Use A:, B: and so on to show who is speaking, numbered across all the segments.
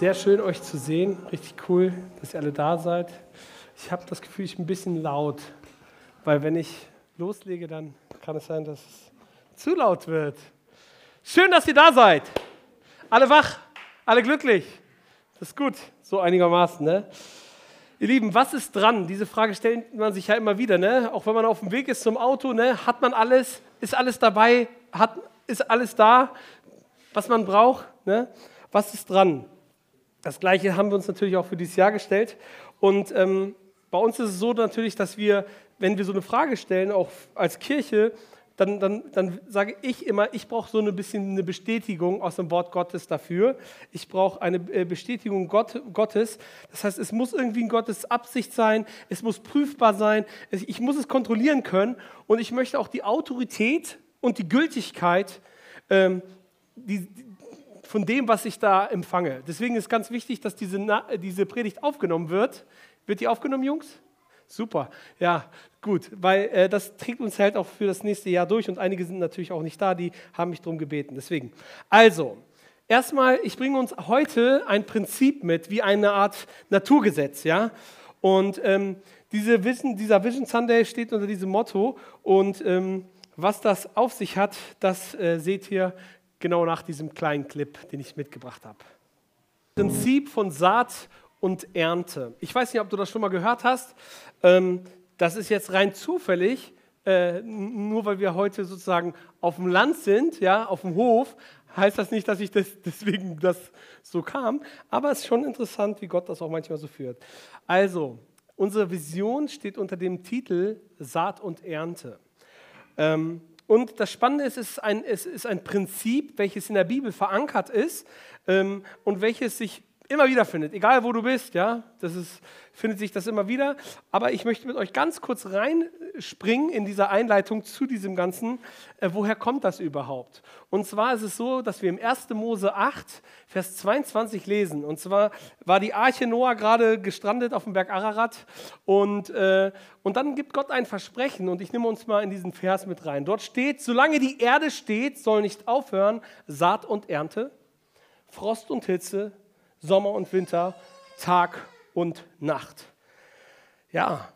A: Sehr schön, euch zu sehen. Richtig cool, dass ihr alle da seid. Ich habe das Gefühl, ich bin ein bisschen laut, weil wenn ich loslege, dann kann es sein, dass es zu laut wird. Schön, dass ihr da seid. Alle wach, alle glücklich. Das ist gut, so einigermaßen. Ne? Ihr Lieben, was ist dran? Diese Frage stellt man sich ja immer wieder. Ne? Auch wenn man auf dem Weg ist zum Auto, ne? hat man alles? Ist alles dabei? Hat, ist alles da, was man braucht? Ne? Was ist dran? Das Gleiche haben wir uns natürlich auch für dieses Jahr gestellt. Und ähm, bei uns ist es so natürlich, dass wir, wenn wir so eine Frage stellen, auch als Kirche, dann, dann, dann sage ich immer, ich brauche so ein bisschen eine Bestätigung aus dem Wort Gottes dafür. Ich brauche eine äh, Bestätigung Gott, Gottes. Das heißt, es muss irgendwie in Gottes Absicht sein, es muss prüfbar sein, ich muss es kontrollieren können und ich möchte auch die Autorität und die Gültigkeit ähm, die, von dem, was ich da empfange. Deswegen ist ganz wichtig, dass diese, diese Predigt aufgenommen wird. Wird die aufgenommen, Jungs? Super, ja, gut, weil äh, das trägt uns halt auch für das nächste Jahr durch und einige sind natürlich auch nicht da, die haben mich darum gebeten. Deswegen, also, erstmal, ich bringe uns heute ein Prinzip mit, wie eine Art Naturgesetz, ja. Und ähm, diese Vision, dieser Vision Sunday steht unter diesem Motto und ähm, was das auf sich hat, das äh, seht ihr genau nach diesem kleinen Clip, den ich mitgebracht habe. Prinzip von Saat und Ernte. Ich weiß nicht, ob du das schon mal gehört hast. Ähm, das ist jetzt rein zufällig, äh, nur weil wir heute sozusagen auf dem Land sind, ja, auf dem Hof, heißt das nicht, dass ich das, deswegen das so kam. Aber es ist schon interessant, wie Gott das auch manchmal so führt. Also, unsere Vision steht unter dem Titel Saat und Ernte. Ähm, und das Spannende ist, es ist ein, es ist ein Prinzip, welches in der Bibel verankert ist ähm, und welches sich immer wieder findet, egal wo du bist, ja, das ist, findet sich das immer wieder. Aber ich möchte mit euch ganz kurz reinspringen in dieser Einleitung zu diesem Ganzen. Äh, woher kommt das überhaupt? Und zwar ist es so, dass wir im 1. Mose 8, Vers 22 lesen. Und zwar war die Arche Noah gerade gestrandet auf dem Berg Ararat. Und, äh, und dann gibt Gott ein Versprechen. Und ich nehme uns mal in diesen Vers mit rein. Dort steht, solange die Erde steht, soll nicht aufhören Saat und Ernte, Frost und Hitze, Sommer und Winter, Tag und Nacht. Ja,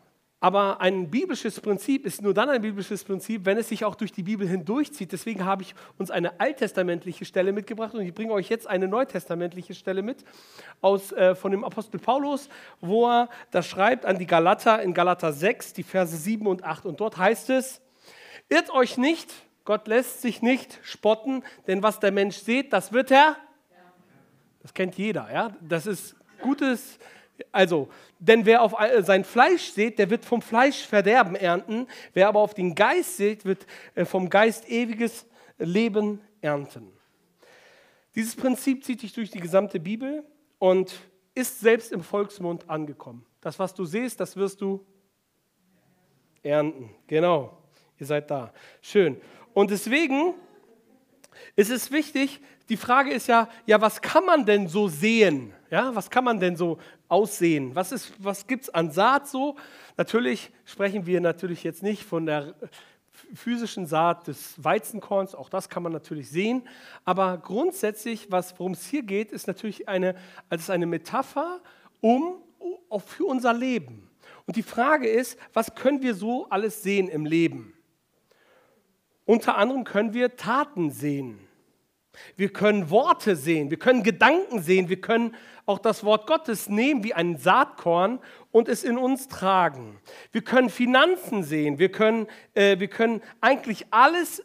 A: aber ein biblisches Prinzip ist nur dann ein biblisches Prinzip, wenn es sich auch durch die Bibel hindurchzieht. Deswegen habe ich uns eine alttestamentliche Stelle mitgebracht und ich bringe euch jetzt eine neutestamentliche Stelle mit aus, äh, von dem Apostel Paulus, wo er das schreibt an die Galater in Galater 6, die Verse 7 und 8. Und dort heißt es, irrt euch nicht, Gott lässt sich nicht spotten, denn was der Mensch sieht, das wird er das kennt jeder, ja? Das ist gutes, also, denn wer auf sein Fleisch sieht, der wird vom Fleisch Verderben ernten. Wer aber auf den Geist sieht, wird äh, vom Geist ewiges Leben ernten. Dieses Prinzip zieht sich durch die gesamte Bibel und ist selbst im Volksmund angekommen. Das, was du siehst, das wirst du ernten. Genau, ihr seid da. Schön. Und deswegen ist es wichtig, die Frage ist ja, ja, was kann man denn so sehen? Ja, was kann man denn so aussehen? Was, was gibt es an Saat so? Natürlich sprechen wir natürlich jetzt nicht von der physischen Saat des Weizenkorns, auch das kann man natürlich sehen. Aber grundsätzlich, worum es hier geht, ist natürlich eine, als eine Metapher um, auch für unser Leben. Und die Frage ist, was können wir so alles sehen im Leben? Unter anderem können wir Taten sehen. Wir können Worte sehen, wir können Gedanken sehen, wir können auch das Wort Gottes nehmen wie ein Saatkorn und es in uns tragen. Wir können Finanzen sehen, wir können, äh, wir können eigentlich alles,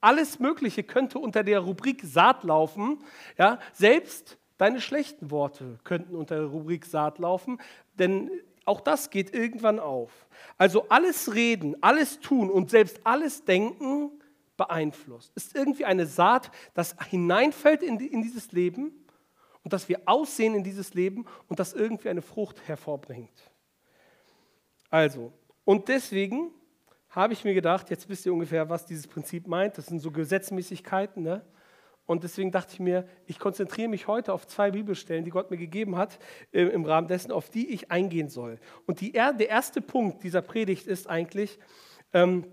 A: alles Mögliche könnte unter der Rubrik Saat laufen. Ja? Selbst deine schlechten Worte könnten unter der Rubrik Saat laufen, denn auch das geht irgendwann auf. Also alles reden, alles tun und selbst alles denken beeinflusst. Ist irgendwie eine Saat, das hineinfällt in, in dieses Leben und dass wir aussehen in dieses Leben und das irgendwie eine Frucht hervorbringt. Also, und deswegen habe ich mir gedacht, jetzt wisst ihr ungefähr, was dieses Prinzip meint. Das sind so Gesetzmäßigkeiten. Ne? Und deswegen dachte ich mir, ich konzentriere mich heute auf zwei Bibelstellen, die Gott mir gegeben hat, äh, im Rahmen dessen, auf die ich eingehen soll. Und die, der erste Punkt dieser Predigt ist eigentlich, ähm,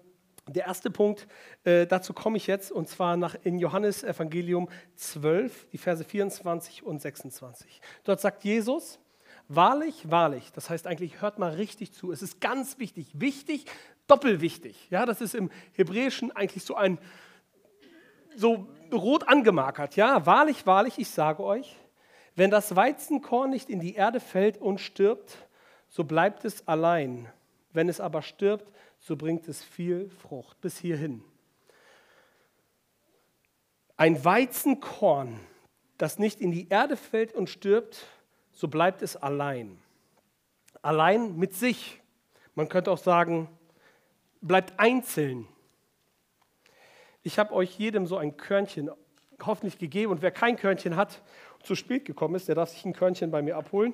A: Der erste Punkt, äh, dazu komme ich jetzt, und zwar nach, in Johannes Evangelium 12, die Verse 24 und 26. Dort sagt Jesus, wahrlich, wahrlich, das heißt eigentlich, hört mal richtig zu, es ist ganz wichtig, wichtig, doppelwichtig. Ja, das ist im Hebräischen eigentlich so ein, so rot angemarkert. Ja, wahrlich, wahrlich, ich sage euch, wenn das Weizenkorn nicht in die Erde fällt und stirbt, so bleibt es allein. Wenn es aber stirbt, so bringt es viel Frucht. Bis hierhin. Ein Weizenkorn, das nicht in die Erde fällt und stirbt, so bleibt es allein. Allein mit sich. Man könnte auch sagen, bleibt einzeln. Ich habe euch jedem so ein Körnchen hoffentlich gegeben und wer kein Körnchen hat und zu spät gekommen ist, der darf sich ein Körnchen bei mir abholen.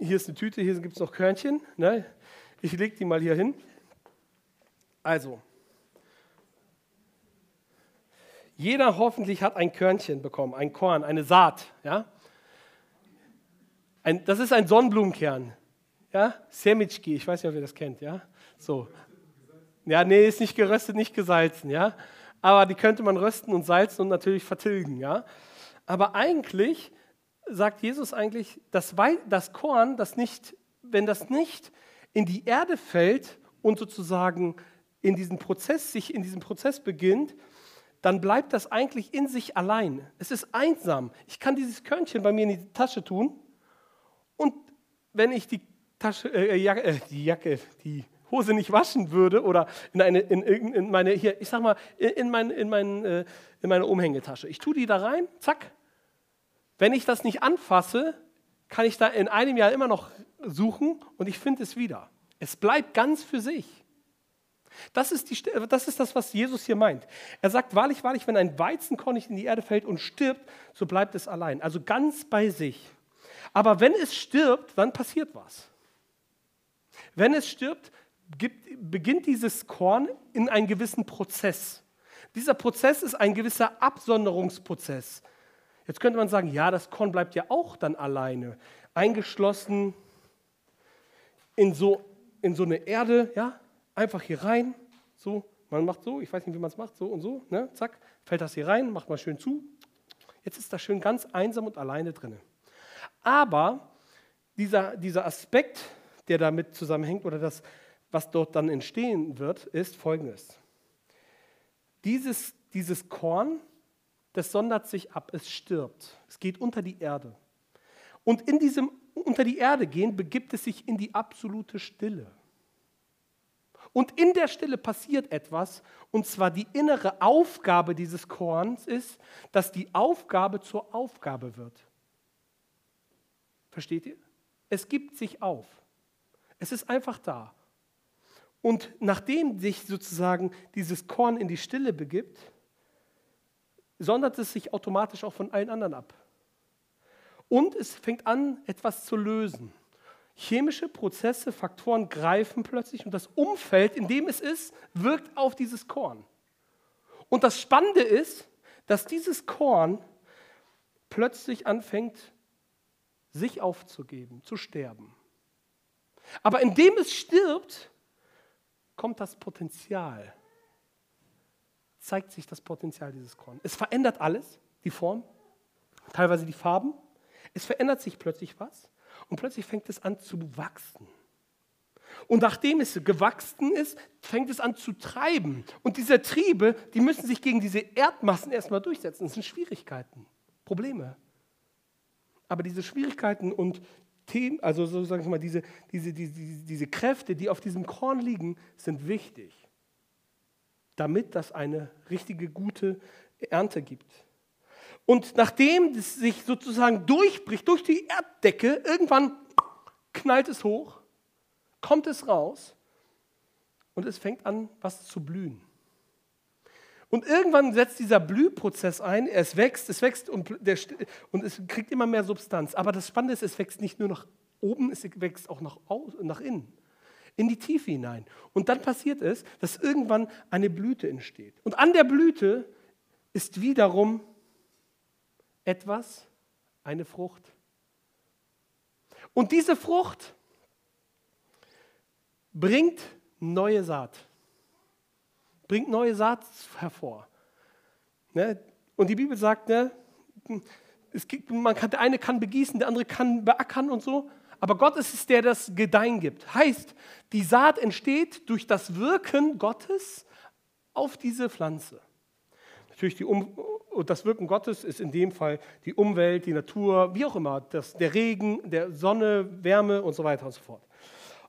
A: Hier ist eine Tüte, hier gibt es noch Körnchen. Ne? Ich lege die mal hier hin. Also, jeder hoffentlich hat ein Körnchen bekommen, ein Korn, eine Saat. Ja? Ein, das ist ein Sonnenblumenkern. Ja? Semitschki, ich weiß nicht, ob ihr das kennt. Ja? So. Ja, nee, ist nicht geröstet, nicht gesalzen. Ja? Aber die könnte man rösten und salzen und natürlich vertilgen. Ja? Aber eigentlich sagt Jesus eigentlich, das, das Korn, das nicht, wenn das nicht in die Erde fällt und sozusagen in diesen Prozess, sich in diesem Prozess beginnt, dann bleibt das eigentlich in sich allein. Es ist einsam. Ich kann dieses Körnchen bei mir in die Tasche tun und wenn ich die Tasche, äh, Jacke, äh, die Jacke, die Hose nicht waschen würde oder in, eine, in, in meine, hier, ich sag mal, in, mein, in, mein, äh, in meine Umhängetasche. Ich tue die da rein, zack. Wenn ich das nicht anfasse, kann ich da in einem Jahr immer noch suchen und ich finde es wieder. Es bleibt ganz für sich. Das ist, die, das ist das, was Jesus hier meint. Er sagt, wahrlich, wahrlich, wenn ein Weizenkorn nicht in die Erde fällt und stirbt, so bleibt es allein. Also ganz bei sich. Aber wenn es stirbt, dann passiert was. Wenn es stirbt, gibt, beginnt dieses Korn in einen gewissen Prozess. Dieser Prozess ist ein gewisser Absonderungsprozess. Jetzt könnte man sagen, ja, das Korn bleibt ja auch dann alleine, eingeschlossen in so, in so eine Erde, ja, einfach hier rein, so, man macht so, ich weiß nicht, wie man es macht, so und so, ne, zack, fällt das hier rein, macht mal schön zu. Jetzt ist das schön ganz einsam und alleine drin. Aber dieser, dieser Aspekt, der damit zusammenhängt oder das, was dort dann entstehen wird, ist folgendes. Dieses, dieses Korn das sondert sich ab, es stirbt, es geht unter die Erde. Und in diesem unter die Erde gehen begibt es sich in die absolute Stille. Und in der Stille passiert etwas, und zwar die innere Aufgabe dieses Korns ist, dass die Aufgabe zur Aufgabe wird. Versteht ihr? Es gibt sich auf. Es ist einfach da. Und nachdem sich sozusagen dieses Korn in die Stille begibt, sondert es sich automatisch auch von allen anderen ab. Und es fängt an, etwas zu lösen. Chemische Prozesse, Faktoren greifen plötzlich und das Umfeld, in dem es ist, wirkt auf dieses Korn. Und das Spannende ist, dass dieses Korn plötzlich anfängt, sich aufzugeben, zu sterben. Aber indem es stirbt, kommt das Potenzial zeigt sich das Potenzial dieses Korns. Es verändert alles, die Form, teilweise die Farben. Es verändert sich plötzlich was und plötzlich fängt es an zu wachsen. Und nachdem es gewachsen ist, fängt es an zu treiben. Und diese Triebe, die müssen sich gegen diese Erdmassen erstmal durchsetzen. Das sind Schwierigkeiten, Probleme. Aber diese Schwierigkeiten und Themen, also so sage ich mal, diese, diese, diese, diese Kräfte, die auf diesem Korn liegen, sind wichtig damit das eine richtige, gute Ernte gibt. Und nachdem es sich sozusagen durchbricht, durch die Erddecke, irgendwann knallt es hoch, kommt es raus und es fängt an, was zu blühen. Und irgendwann setzt dieser Blühprozess ein, es wächst, es wächst und, der, und es kriegt immer mehr Substanz. Aber das Spannende ist, es wächst nicht nur nach oben, es wächst auch nach, nach innen in die Tiefe hinein. Und dann passiert es, dass irgendwann eine Blüte entsteht. Und an der Blüte ist wiederum etwas, eine Frucht. Und diese Frucht bringt neue Saat. bringt neue Saat hervor. Ne? Und die Bibel sagt, ne, es gibt, man kann, der eine kann begießen, der andere kann beackern und so. Aber Gott ist es, der das Gedeihen gibt. Heißt, die Saat entsteht durch das Wirken Gottes auf diese Pflanze. Natürlich die um das Wirken Gottes ist in dem Fall die Umwelt, die Natur, wie auch immer, das, der Regen, der Sonne, Wärme und so weiter und so fort.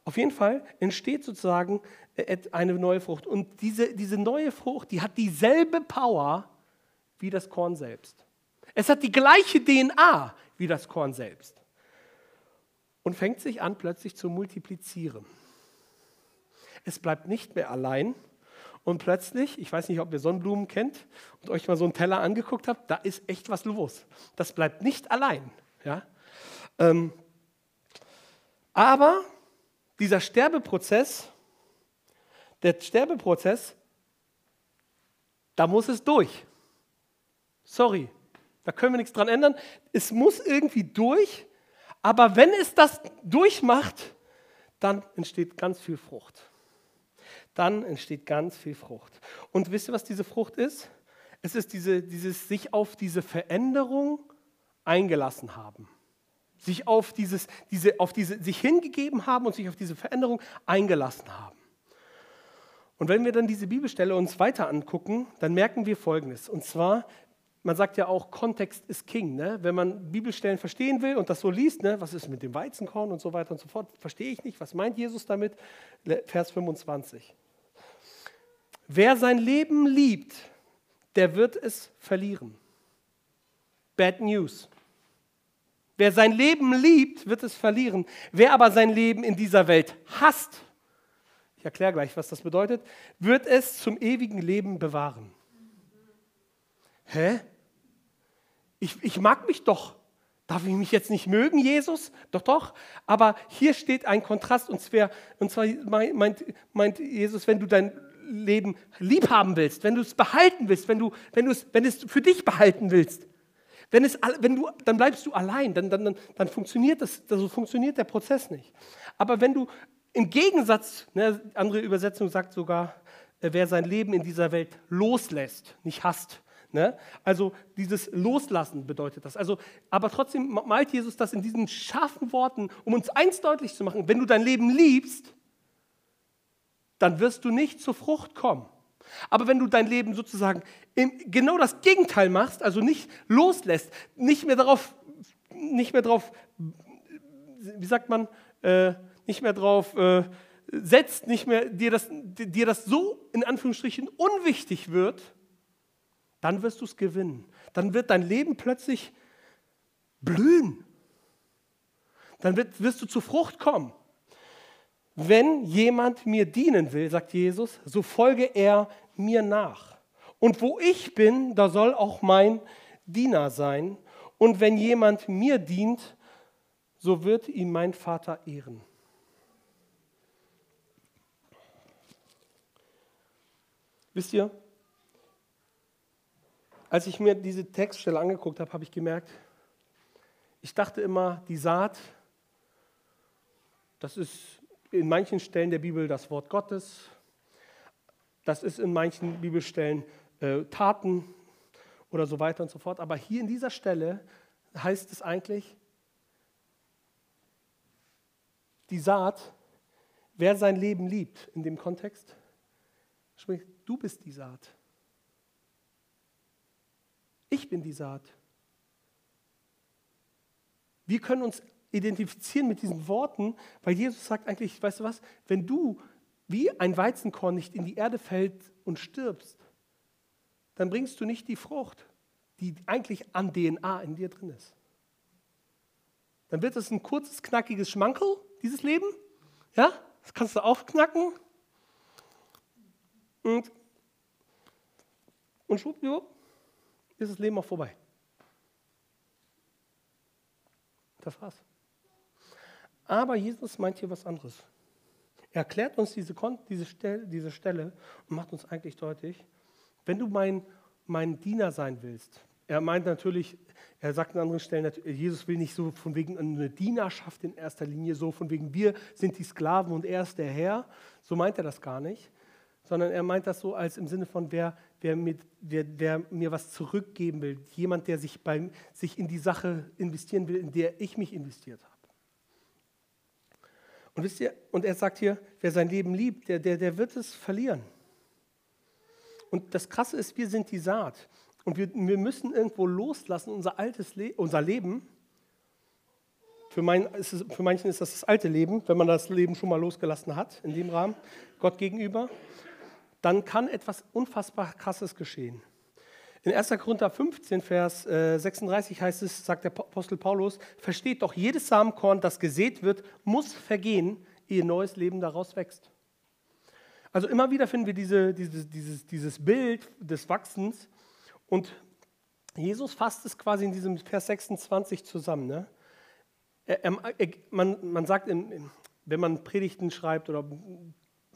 A: Auf jeden Fall entsteht sozusagen äh, eine neue Frucht. Und diese, diese neue Frucht, die hat dieselbe Power wie das Korn selbst. Es hat die gleiche DNA wie das Korn selbst. Und fängt sich an, plötzlich zu multiplizieren. Es bleibt nicht mehr allein. Und plötzlich, ich weiß nicht, ob ihr Sonnenblumen kennt und euch mal so einen Teller angeguckt habt, da ist echt was los. Das bleibt nicht allein. Ja? Ähm, aber dieser Sterbeprozess, der Sterbeprozess, da muss es durch. Sorry, da können wir nichts dran ändern. Es muss irgendwie durch, aber wenn es das durchmacht, dann entsteht ganz viel Frucht. Dann entsteht ganz viel Frucht. Und wisst ihr, was diese Frucht ist? Es ist diese, dieses sich auf diese Veränderung eingelassen haben. Sich auf dieses, diese, auf diese, sich hingegeben haben und sich auf diese Veränderung eingelassen haben. Und wenn wir dann diese Bibelstelle uns weiter angucken, dann merken wir Folgendes. Und zwar, man sagt ja auch, Kontext ist King. Ne? Wenn man Bibelstellen verstehen will und das so liest, ne? was ist mit dem Weizenkorn und so weiter und so fort, verstehe ich nicht. Was meint Jesus damit? Vers 25. Wer sein Leben liebt, der wird es verlieren. Bad News. Wer sein Leben liebt, wird es verlieren. Wer aber sein Leben in dieser Welt hasst, ich erkläre gleich, was das bedeutet, wird es zum ewigen Leben bewahren. Hä? Ich, ich mag mich doch. Darf ich mich jetzt nicht mögen, Jesus? Doch, doch. Aber hier steht ein Kontrast und zwar, und zwar meint, meint Jesus, wenn du dein Leben lieb haben willst, wenn du es behalten willst, wenn du, wenn du es, wenn es für dich behalten willst, wenn es, wenn du, dann bleibst du allein, dann, dann, dann, dann funktioniert das, so funktioniert der Prozess nicht. Aber wenn du im Gegensatz, ne, andere Übersetzung sagt sogar, äh, wer sein Leben in dieser Welt loslässt, nicht hasst, Ne? Also dieses Loslassen bedeutet das. Also, aber trotzdem malt Jesus das in diesen scharfen Worten, um uns eins deutlich zu machen. Wenn du dein Leben liebst, dann wirst du nicht zur Frucht kommen. Aber wenn du dein Leben sozusagen genau das Gegenteil machst, also nicht loslässt, nicht mehr darauf, nicht mehr darauf, wie sagt man, äh, nicht mehr darauf äh, setzt, nicht mehr dir das, dir das so in Anführungsstrichen unwichtig wird, dann wirst du es gewinnen. Dann wird dein Leben plötzlich blühen. Dann wird, wirst du zur Frucht kommen. Wenn jemand mir dienen will, sagt Jesus, so folge er mir nach. Und wo ich bin, da soll auch mein Diener sein. Und wenn jemand mir dient, so wird ihn mein Vater ehren. Wisst ihr, als ich mir diese Textstelle angeguckt habe, habe ich gemerkt, ich dachte immer, die Saat, das ist in manchen Stellen der Bibel das Wort Gottes, das ist in manchen Bibelstellen äh, Taten oder so weiter und so fort. Aber hier in dieser Stelle heißt es eigentlich, die Saat, wer sein Leben liebt in dem Kontext, spricht, du bist die Saat. Ich bin die Saat. Wir können uns identifizieren mit diesen Worten, weil Jesus sagt eigentlich, weißt du was, wenn du wie ein Weizenkorn nicht in die Erde fällt und stirbst, dann bringst du nicht die Frucht, die eigentlich an DNA in dir drin ist. Dann wird es ein kurzes, knackiges Schmankel, dieses Leben. Ja, das kannst du aufknacken. Und, und schwuppdiwupp, ist das Leben auch vorbei. Das war's. Aber Jesus meint hier was anderes. Er erklärt uns diese, diese, Stelle, diese Stelle und macht uns eigentlich deutlich, wenn du mein, mein Diener sein willst, er meint natürlich, er sagt an anderen Stellen, Jesus will nicht so von wegen eine Dienerschaft in erster Linie, so von wegen wir sind die Sklaven und er ist der Herr. So meint er das gar nicht, sondern er meint das so als im Sinne von, wer, wer, mit, wer, wer mir was zurückgeben will. Jemand, der sich, bei, sich in die Sache investieren will, in der ich mich investiert habe. Und wisst ihr, und er sagt hier, wer sein Leben liebt, der, der, der wird es verlieren. Und das Krasse ist, wir sind die Saat. Und wir, wir müssen irgendwo loslassen, unser altes Le unser Leben. Für, mein, es, für manchen ist das das alte Leben, wenn man das Leben schon mal losgelassen hat, in dem Rahmen, Gott gegenüber. Dann kann etwas unfassbar Krasses geschehen. In 1. Korinther 15, Vers 36 äh, heißt es, sagt der Apostel Paulus, versteht doch, jedes Samenkorn, das gesät wird, muss vergehen, ehe neues Leben daraus wächst. Also immer wieder finden wir diese, dieses, dieses, dieses Bild des Wachsens und Jesus fasst es quasi in diesem Vers 26 zusammen. Ne? Er, er, man, man, sagt, wenn man Predigten schreibt oder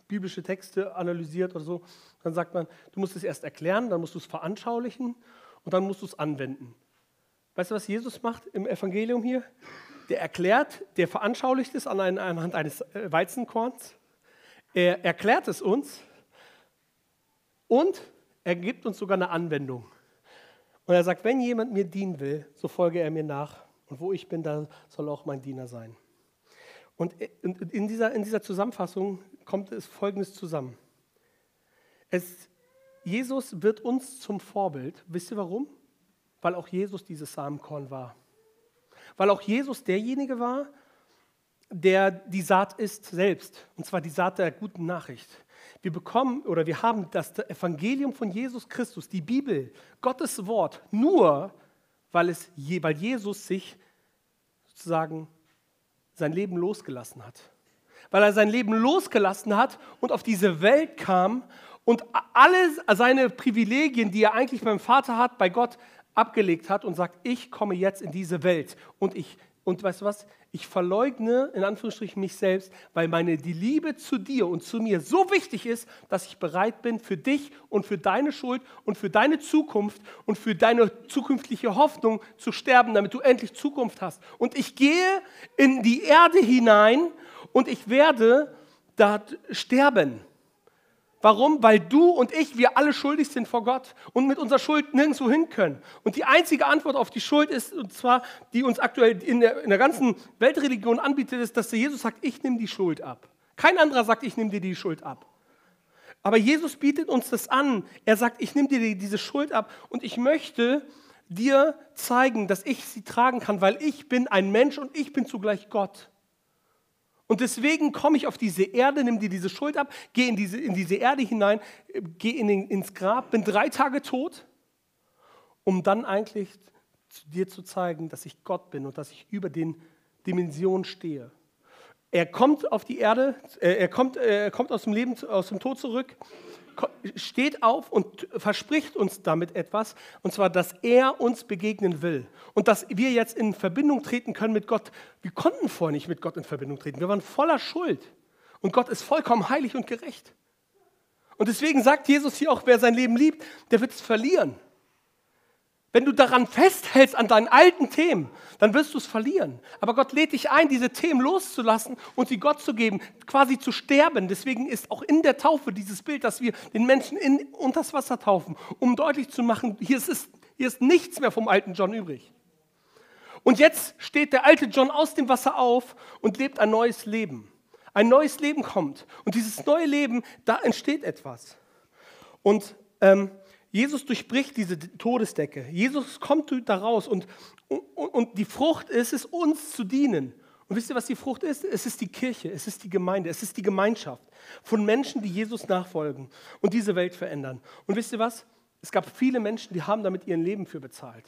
A: biblische Texte analysiert oder so, dann sagt man, du musst es erst erklären, dann musst du es veranschaulichen und dann musst du es anwenden. Weißt du, was Jesus macht im Evangelium hier? Der erklärt, der veranschaulicht es anhand eines äh, Weizenkorns, er erklärt es uns und er gibt uns sogar eine Anwendung. Und er sagt, wenn jemand mir dienen will, so folge er mir nach. Und wo ich bin, da soll auch mein Diener sein. Und in dieser, in dieser Zusammenfassung kommt es Folgendes zusammen. Es, Jesus wird uns zum Vorbild. Wisst ihr warum? Weil auch Jesus dieses Samenkorn war. Weil auch Jesus derjenige war, der die Saat ist selbst. Und zwar die Saat der guten Nachricht. Wir bekommen oder wir haben das Evangelium von Jesus Christus, die Bibel, Gottes Wort, nur weil, es, weil Jesus sich sozusagen sein Leben losgelassen hat. Weil er sein Leben losgelassen hat und auf diese Welt kam und alle seine Privilegien, die er eigentlich beim Vater hat, bei Gott abgelegt hat und sagt, ich komme jetzt in diese Welt und ich und weißt du was? Ich verleugne in Anführungsstrichen mich selbst, weil meine die Liebe zu dir und zu mir so wichtig ist, dass ich bereit bin für dich und für deine Schuld und für deine Zukunft und für deine zukünftige Hoffnung zu sterben, damit du endlich Zukunft hast. Und ich gehe in die Erde hinein und ich werde dort sterben. Warum? Weil du und ich, wir alle schuldig sind vor Gott und mit unserer Schuld nirgendwo hin können. Und die einzige Antwort auf die Schuld ist, und zwar, die uns aktuell in der, in der ganzen Weltreligion anbietet, ist, dass Jesus sagt, ich nehme die Schuld ab. Kein anderer sagt, ich nehme dir die Schuld ab. Aber Jesus bietet uns das an. Er sagt, ich nehme dir diese Schuld ab und ich möchte dir zeigen, dass ich sie tragen kann, weil ich bin ein Mensch und ich bin zugleich Gott. Und deswegen komme ich auf diese Erde, nimm dir diese Schuld ab, gehe in diese, in diese Erde hinein, gehe in ins Grab, bin drei Tage tot, um dann eigentlich zu dir zu zeigen, dass ich Gott bin und dass ich über den Dimensionen stehe. Er kommt auf die Erde, äh, er kommt, äh, er kommt aus dem Leben, aus dem Tod zurück steht auf und verspricht uns damit etwas, und zwar, dass er uns begegnen will und dass wir jetzt in Verbindung treten können mit Gott. Wir konnten vorher nicht mit Gott in Verbindung treten. Wir waren voller Schuld und Gott ist vollkommen heilig und gerecht. Und deswegen sagt Jesus hier auch, wer sein Leben liebt, der wird es verlieren. Wenn du daran festhältst an deinen alten Themen, dann wirst du es verlieren. Aber Gott lädt dich ein, diese Themen loszulassen und sie Gott zu geben, quasi zu sterben. Deswegen ist auch in der Taufe dieses Bild, dass wir den Menschen in, unter das Wasser taufen, um deutlich zu machen, hier ist, hier ist nichts mehr vom alten John übrig. Und jetzt steht der alte John aus dem Wasser auf und lebt ein neues Leben. Ein neues Leben kommt. Und dieses neue Leben, da entsteht etwas. Und ähm, Jesus durchbricht diese Todesdecke. Jesus kommt da raus und, und, und die Frucht ist es, uns zu dienen. Und wisst ihr, was die Frucht ist? Es ist die Kirche, es ist die Gemeinde, es ist die Gemeinschaft von Menschen, die Jesus nachfolgen und diese Welt verändern. Und wisst ihr was? Es gab viele Menschen, die haben damit ihr Leben für bezahlt.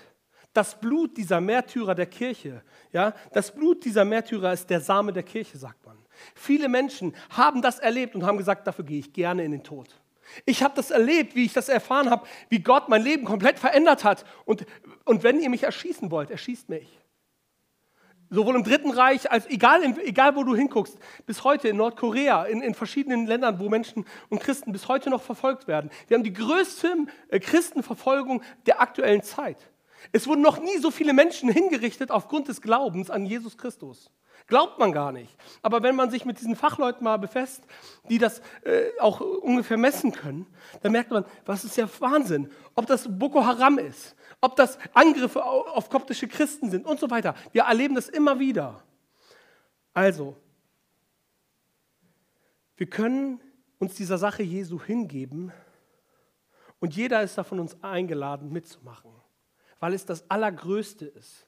A: Das Blut dieser Märtyrer der Kirche, ja, das Blut dieser Märtyrer ist der Same der Kirche, sagt man. Viele Menschen haben das erlebt und haben gesagt, dafür gehe ich gerne in den Tod. Ich habe das erlebt, wie ich das erfahren habe, wie Gott mein Leben komplett verändert hat. Und, und wenn ihr mich erschießen wollt, erschießt mich. Sowohl im Dritten Reich, als egal, egal wo du hinguckst, bis heute in Nordkorea, in, in verschiedenen Ländern, wo Menschen und Christen bis heute noch verfolgt werden. Wir haben die größte äh, Christenverfolgung der aktuellen Zeit. Es wurden noch nie so viele Menschen hingerichtet aufgrund des Glaubens an Jesus Christus. Glaubt man gar nicht. Aber wenn man sich mit diesen Fachleuten mal befasst, die das äh, auch ungefähr messen können, dann merkt man, was ist ja Wahnsinn. Ob das Boko Haram ist, ob das Angriffe auf koptische Christen sind und so weiter. Wir erleben das immer wieder. Also, wir können uns dieser Sache Jesu hingeben und jeder ist davon uns eingeladen mitzumachen, weil es das Allergrößte ist.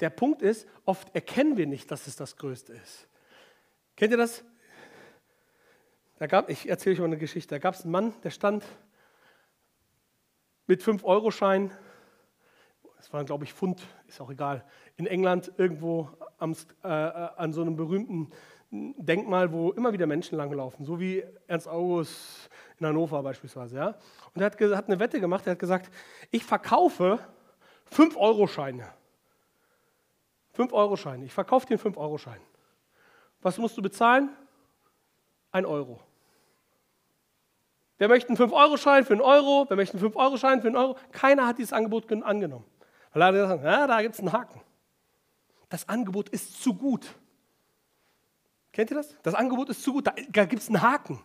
A: Der Punkt ist, oft erkennen wir nicht, dass es das Größte ist. Kennt ihr das? Da gab, ich erzähle euch mal eine Geschichte. Da gab es einen Mann, der stand mit 5-Euro-Schein, das waren glaube ich Pfund, ist auch egal, in England irgendwo am, äh, an so einem berühmten Denkmal, wo immer wieder Menschen langlaufen, so wie Ernst August in Hannover beispielsweise. Ja? Und er hat, hat eine Wette gemacht, er hat gesagt, ich verkaufe 5-Euro-Scheine. 5-Euro-Schein. Ich verkaufe dir einen 5-Euro-Schein. Was musst du bezahlen? Ein Euro. Wer möchte einen 5-Euro-Schein für einen Euro? Wer möchte einen 5-Euro-Schein für einen Euro? Keiner hat dieses Angebot angenommen. Weil alle sagen, ja, da gibt es einen Haken. Das Angebot ist zu gut. Kennt ihr das? Das Angebot ist zu gut, da, da gibt es einen Haken.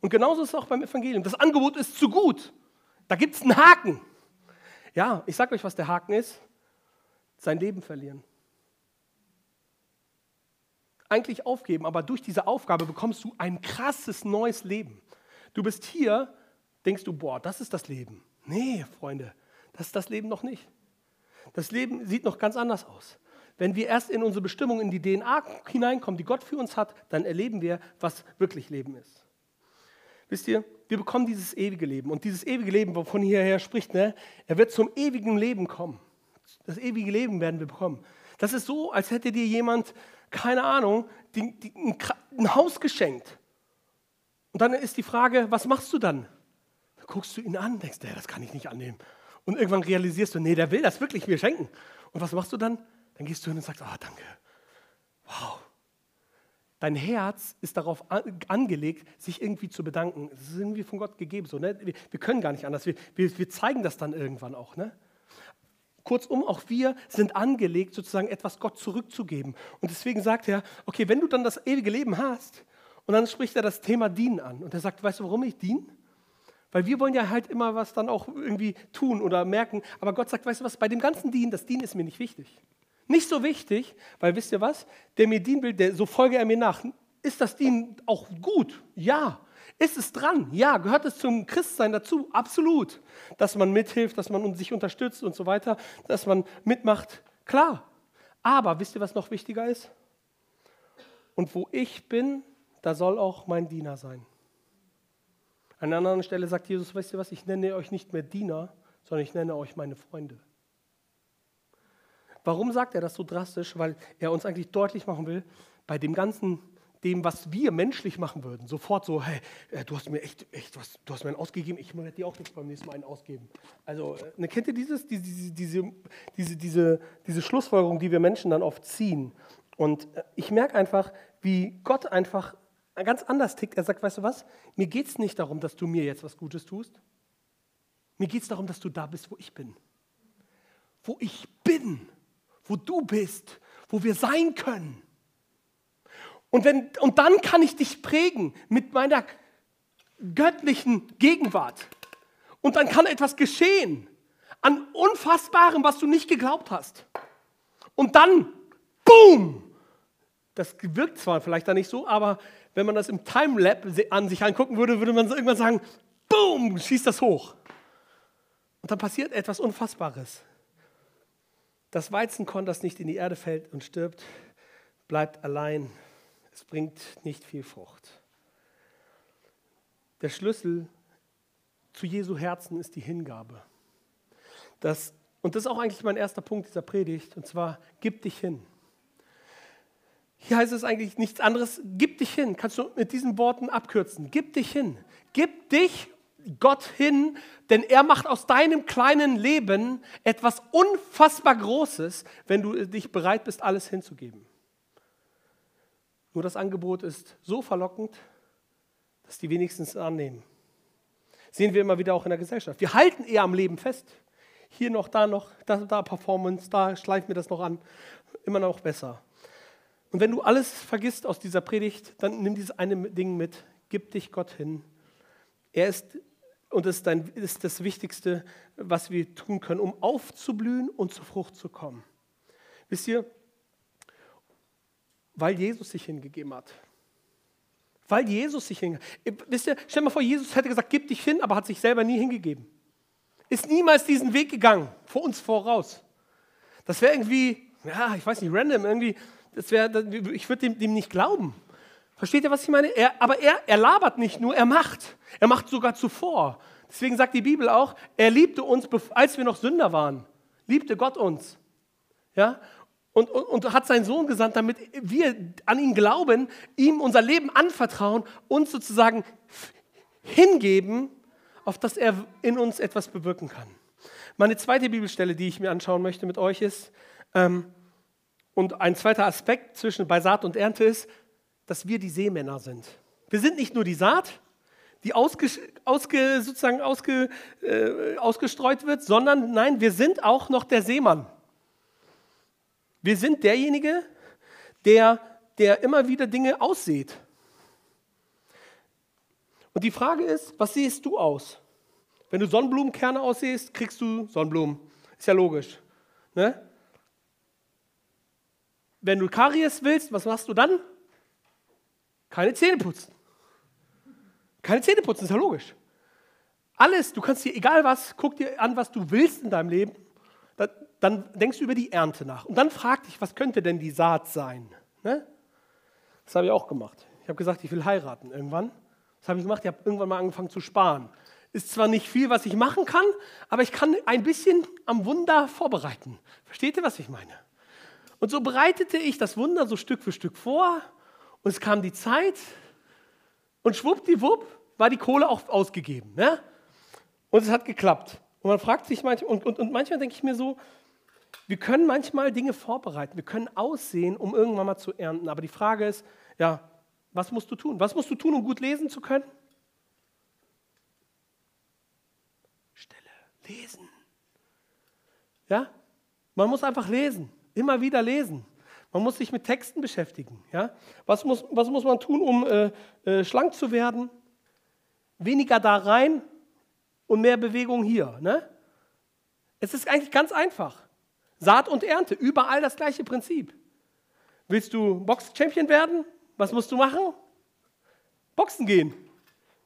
A: Und genauso ist es auch beim Evangelium. Das Angebot ist zu gut, da gibt es einen Haken. Ja, ich sage euch, was der Haken ist. Sein Leben verlieren eigentlich aufgeben, aber durch diese Aufgabe bekommst du ein krasses neues Leben. Du bist hier, denkst du, boah, das ist das Leben. Nee, Freunde, das ist das Leben noch nicht. Das Leben sieht noch ganz anders aus. Wenn wir erst in unsere Bestimmung, in die DNA hineinkommen, die Gott für uns hat, dann erleben wir, was wirklich Leben ist. Wisst ihr, wir bekommen dieses ewige Leben. Und dieses ewige Leben, wovon hierher spricht, ne, er wird zum ewigen Leben kommen. Das ewige Leben werden wir bekommen. Das ist so, als hätte dir jemand keine Ahnung, die, die, ein, ein Haus geschenkt. Und dann ist die Frage, was machst du dann? Dann guckst du ihn an, denkst, das kann ich nicht annehmen. Und irgendwann realisierst du, nee, der will das wirklich mir schenken. Und was machst du dann? Dann gehst du hin und sagst, ah, oh, danke. Wow. Dein Herz ist darauf angelegt, sich irgendwie zu bedanken. Das ist irgendwie von Gott gegeben. So, ne? wir, wir können gar nicht anders. Wir, wir, wir zeigen das dann irgendwann auch. Ne? Kurzum, auch wir sind angelegt, sozusagen etwas Gott zurückzugeben. Und deswegen sagt er, okay, wenn du dann das ewige Leben hast, und dann spricht er das Thema Dienen an. Und er sagt, weißt du, warum ich diene? Weil wir wollen ja halt immer was dann auch irgendwie tun oder merken. Aber Gott sagt, weißt du was, bei dem ganzen Dienen, das Dienen ist mir nicht wichtig. Nicht so wichtig, weil wisst ihr was? Der mir dienen will, der, so folge er mir nach. Ist das Dienen auch gut? Ja. Ist es dran? Ja. Gehört es zum Christsein dazu? Absolut. Dass man mithilft, dass man sich unterstützt und so weiter, dass man mitmacht. Klar. Aber wisst ihr, was noch wichtiger ist? Und wo ich bin, da soll auch mein Diener sein. An einer anderen Stelle sagt Jesus, weißt ihr was, ich nenne euch nicht mehr Diener, sondern ich nenne euch meine Freunde. Warum sagt er das so drastisch? Weil er uns eigentlich deutlich machen will, bei dem ganzen dem, was wir menschlich machen würden, sofort so, hey, äh, du hast mir echt, echt was, du hast mir einen ausgegeben, ich werde dir auch nichts beim nächsten Mal einen ausgeben. Also, äh, ne, kennt ihr dieses, diese, diese, diese, diese, diese Schlussfolgerung, die wir Menschen dann oft ziehen? Und äh, ich merke einfach, wie Gott einfach ganz anders tickt. Er sagt, weißt du was, mir geht es nicht darum, dass du mir jetzt was Gutes tust. Mir geht es darum, dass du da bist, wo ich bin. Wo ich bin, wo du bist, wo wir sein können. Und, wenn, und dann kann ich dich prägen mit meiner göttlichen Gegenwart. Und dann kann etwas geschehen an Unfassbarem, was du nicht geglaubt hast. Und dann, boom! Das wirkt zwar vielleicht da nicht so, aber wenn man das im Timelap an sich angucken würde, würde man irgendwann sagen, boom, schießt das hoch. Und dann passiert etwas Unfassbares. Das Weizenkorn, das nicht in die Erde fällt und stirbt, bleibt allein es bringt nicht viel Frucht. Der Schlüssel zu Jesu Herzen ist die Hingabe. Das, und das ist auch eigentlich mein erster Punkt dieser Predigt, und zwar, gib dich hin. Hier heißt es eigentlich nichts anderes, gib dich hin. Kannst du mit diesen Worten abkürzen. Gib dich hin. Gib dich Gott hin, denn er macht aus deinem kleinen Leben etwas unfassbar Großes, wenn du dich bereit bist, alles hinzugeben. Nur das Angebot ist so verlockend, dass die wenigsten es annehmen. Sehen wir immer wieder auch in der Gesellschaft. Wir halten eher am Leben fest. Hier noch, da noch, da, da Performance, da schleifen wir das noch an. Immer noch besser. Und wenn du alles vergisst aus dieser Predigt, dann nimm dieses eine Ding mit, gib dich Gott hin. Er ist, und ist, dein, ist das Wichtigste, was wir tun können, um aufzublühen und zur Frucht zu kommen. Wisst ihr, weil Jesus sich hingegeben hat. Weil Jesus sich hingegeben hat. Wisst ihr, stell mal vor, Jesus hätte gesagt, gib dich hin, aber hat sich selber nie hingegeben. Ist niemals diesen Weg gegangen, vor uns voraus. Das wäre irgendwie, ja, ich weiß nicht, random, irgendwie, das wär, ich würde dem, dem, nicht glauben. Versteht ihr, was ich meine? Er, aber er, er labert nicht nur, er macht. Er macht sogar zuvor. Deswegen sagt die Bibel auch, er liebte uns, als wir noch Sünder waren. Liebte Gott uns. Ja? Und, und, und, hat seinen Sohn gesandt, damit wir an ihn glauben, ihm unser Leben anvertrauen, uns sozusagen hingeben, auf dass er in uns etwas bewirken kann. Meine zweite Bibelstelle, die ich mir anschauen möchte mit euch, ist, ähm, und ein zweiter Aspekt zwischen bei Saat und Ernte ist, dass wir die Seemänner sind. Wir sind nicht nur die Saat, die ausge, ausge, sozusagen ausge, äh, ausgestreut wird, sondern nein, wir sind auch noch der Seemann. Wir sind derjenige, der, der immer wieder Dinge aussieht. Und die Frage ist, was siehst du aus? Wenn du Sonnenblumenkerne aussiehst, kriegst du Sonnenblumen. Ist ja logisch. Ne? Wenn du Karies willst, was machst du dann? Keine Zähne putzen. Keine Zähne putzen, ist ja logisch. Alles, du kannst dir, egal was, guck dir an, was du willst in deinem Leben dann denkst du über die Ernte nach. Und dann frag dich, was könnte denn die Saat sein? Ne? Das habe ich auch gemacht. Ich habe gesagt, ich will heiraten irgendwann. Das habe ich gemacht, ich habe irgendwann mal angefangen zu sparen. Ist zwar nicht viel, was ich machen kann, aber ich kann ein bisschen am Wunder vorbereiten. Versteht ihr, was ich meine? Und so bereitete ich das Wunder so Stück für Stück vor und es kam die Zeit und schwuppdiwupp war die Kohle auch ausgegeben. Ne? Und es hat geklappt. Und man fragt sich manchmal, und, und, und manchmal denke ich mir so, wir können manchmal Dinge vorbereiten, wir können aussehen, um irgendwann mal zu ernten. Aber die Frage ist, ja, was musst du tun? Was musst du tun, um gut lesen zu können? Stille, lesen. Ja, man muss einfach lesen, immer wieder lesen. Man muss sich mit Texten beschäftigen. Ja? Was, muss, was muss man tun, um äh, äh, schlank zu werden? Weniger da rein und mehr Bewegung hier. Ne? Es ist eigentlich ganz einfach. Saat und Ernte, überall das gleiche Prinzip. Willst du Box-Champion werden? Was musst du machen? Boxen gehen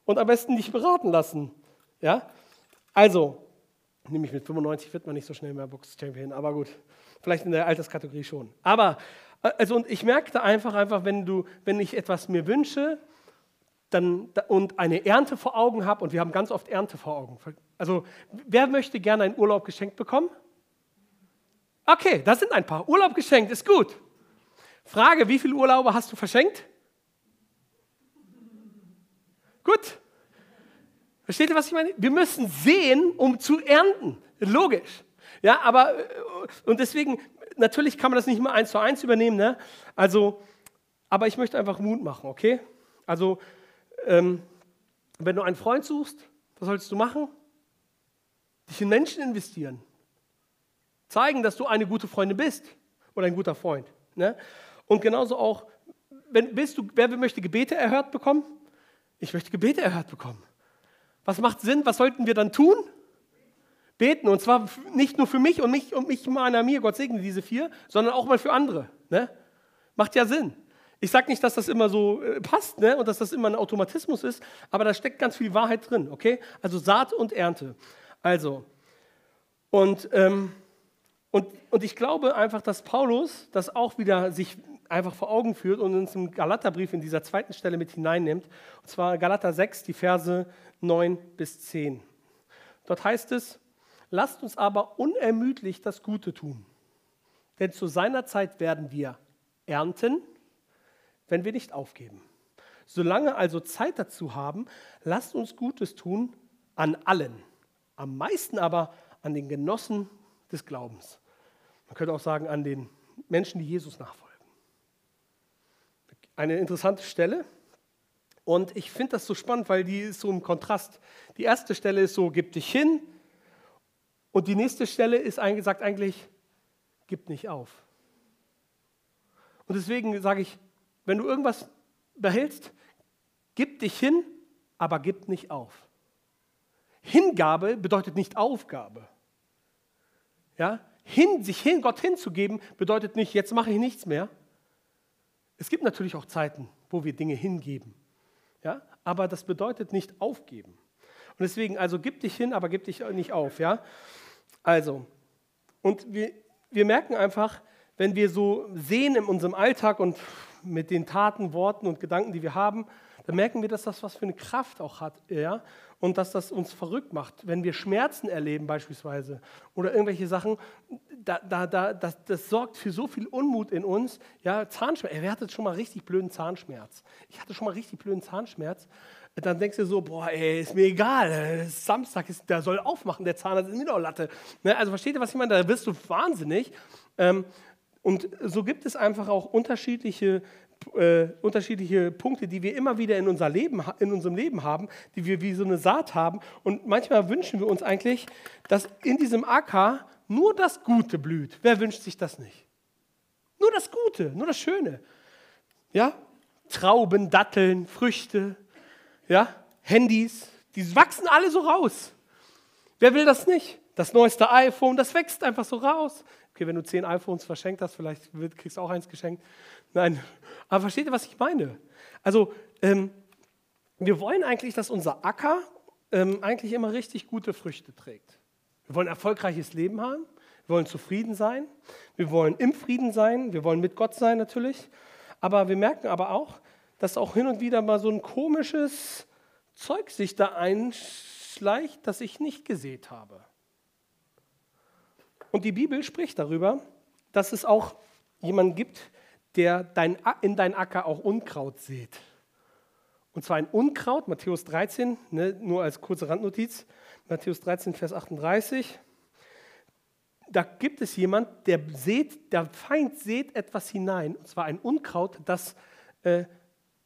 A: und am besten dich beraten lassen. Ja? Also, nämlich mit 95 wird man nicht so schnell mehr Box-Champion, aber gut, vielleicht in der Alterskategorie schon. Aber, äh, also, und ich merkte einfach, einfach, wenn, du, wenn ich etwas mir wünsche dann, und eine Ernte vor Augen habe, und wir haben ganz oft Ernte vor Augen. Also, wer möchte gerne einen Urlaub geschenkt bekommen? Okay, das sind ein paar. Urlaub geschenkt, ist gut. Frage, wie viele Urlaube hast du verschenkt? Gut. Versteht ihr, was ich meine? Wir müssen sehen, um zu ernten. Logisch. Ja, aber, äh, und deswegen, natürlich kann man das nicht mal eins zu eins übernehmen, ne? Also, aber ich möchte einfach Mut machen, okay? Also, ähm, wenn du einen Freund suchst, was sollst du machen? Dich in Menschen investieren. Zeigen, dass du eine gute Freundin bist oder ein guter Freund. Ne? Und genauso auch, wenn, bist du, wer möchte Gebete erhört bekommen? Ich möchte Gebete erhört bekommen. Was macht Sinn? Was sollten wir dann tun? Beten. Und zwar nicht nur für mich und mich und mich meiner mir, Gott segne diese vier, sondern auch mal für andere. Ne? Macht ja Sinn. Ich sage nicht, dass das immer so äh, passt ne? und dass das immer ein Automatismus ist, aber da steckt ganz viel Wahrheit drin. Okay? Also Saat und Ernte. Also, und ähm, und, und ich glaube einfach, dass Paulus das auch wieder sich einfach vor Augen führt und uns im Galaterbrief in dieser zweiten Stelle mit hineinnimmt. Und zwar Galater 6, die Verse 9 bis 10. Dort heißt es, lasst uns aber unermüdlich das Gute tun. Denn zu seiner Zeit werden wir ernten, wenn wir nicht aufgeben. Solange also Zeit dazu haben, lasst uns Gutes tun an allen, am meisten aber an den Genossen des Glaubens. Man könnte auch sagen, an den Menschen, die Jesus nachfolgen. Eine interessante Stelle. Und ich finde das so spannend, weil die ist so im Kontrast. Die erste Stelle ist so, gib dich hin. Und die nächste Stelle ist gesagt eigentlich, gib nicht auf. Und deswegen sage ich, wenn du irgendwas behältst, gib dich hin, aber gib nicht auf. Hingabe bedeutet nicht Aufgabe. Ja? Hin, sich hin, Gott hinzugeben, bedeutet nicht, jetzt mache ich nichts mehr. Es gibt natürlich auch Zeiten, wo wir Dinge hingeben. Ja? Aber das bedeutet nicht aufgeben. Und deswegen, also gib dich hin, aber gib dich nicht auf. Ja? Also, und wir, wir merken einfach, wenn wir so sehen in unserem Alltag und mit den Taten, Worten und Gedanken, die wir haben, dann merken wir, dass das was für eine Kraft auch hat. Ja? Und dass das uns verrückt macht. Wenn wir Schmerzen erleben beispielsweise oder irgendwelche Sachen, da, da, da, das, das sorgt für so viel Unmut in uns. Ja, Zahnschmerz. Wer hatte schon mal richtig blöden Zahnschmerz? Ich hatte schon mal richtig blöden Zahnschmerz. Dann denkst du so, boah, ey, ist mir egal. Samstag ist, der soll aufmachen, der Zahnarzt ist mir doch Latte. Ne? Also versteht ihr, was ich meine? Da wirst du wahnsinnig. Ähm, und so gibt es einfach auch unterschiedliche äh, unterschiedliche Punkte, die wir immer wieder in, unser Leben, in unserem Leben haben, die wir wie so eine Saat haben. Und manchmal wünschen wir uns eigentlich, dass in diesem Acker nur das Gute blüht. Wer wünscht sich das nicht? Nur das Gute, nur das Schöne. Ja? Trauben, Datteln, Früchte, ja? Handys, die wachsen alle so raus. Wer will das nicht? Das neueste iPhone, das wächst einfach so raus. Okay, wenn du zehn iPhones verschenkt hast, vielleicht kriegst du auch eins geschenkt. Nein, aber versteht ihr, was ich meine? Also, ähm, wir wollen eigentlich, dass unser Acker ähm, eigentlich immer richtig gute Früchte trägt. Wir wollen ein erfolgreiches Leben haben, wir wollen zufrieden sein, wir wollen im Frieden sein, wir wollen mit Gott sein natürlich. Aber wir merken aber auch, dass auch hin und wieder mal so ein komisches Zeug sich da einschleicht, das ich nicht gesät habe. Und die Bibel spricht darüber, dass es auch jemanden gibt, der dein, in dein Acker auch Unkraut sät. Und zwar ein Unkraut, Matthäus 13, ne, nur als kurze Randnotiz, Matthäus 13, Vers 38. Da gibt es jemand, der sät, der Feind sät etwas hinein, und zwar ein Unkraut, das, äh,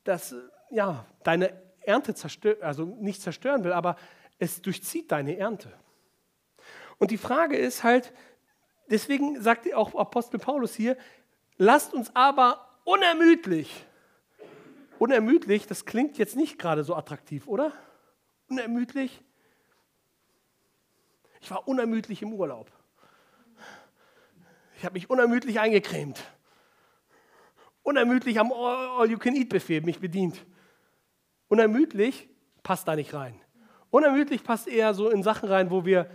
A: das ja, deine Ernte zerstört, also nicht zerstören will, aber es durchzieht deine Ernte. Und die Frage ist halt, deswegen sagt auch Apostel Paulus hier, Lasst uns aber unermüdlich, unermüdlich, das klingt jetzt nicht gerade so attraktiv, oder? Unermüdlich. Ich war unermüdlich im Urlaub. Ich habe mich unermüdlich eingecremt. Unermüdlich am All-You-Can-Eat-Buffet mich bedient. Unermüdlich passt da nicht rein. Unermüdlich passt eher so in Sachen rein, wo wir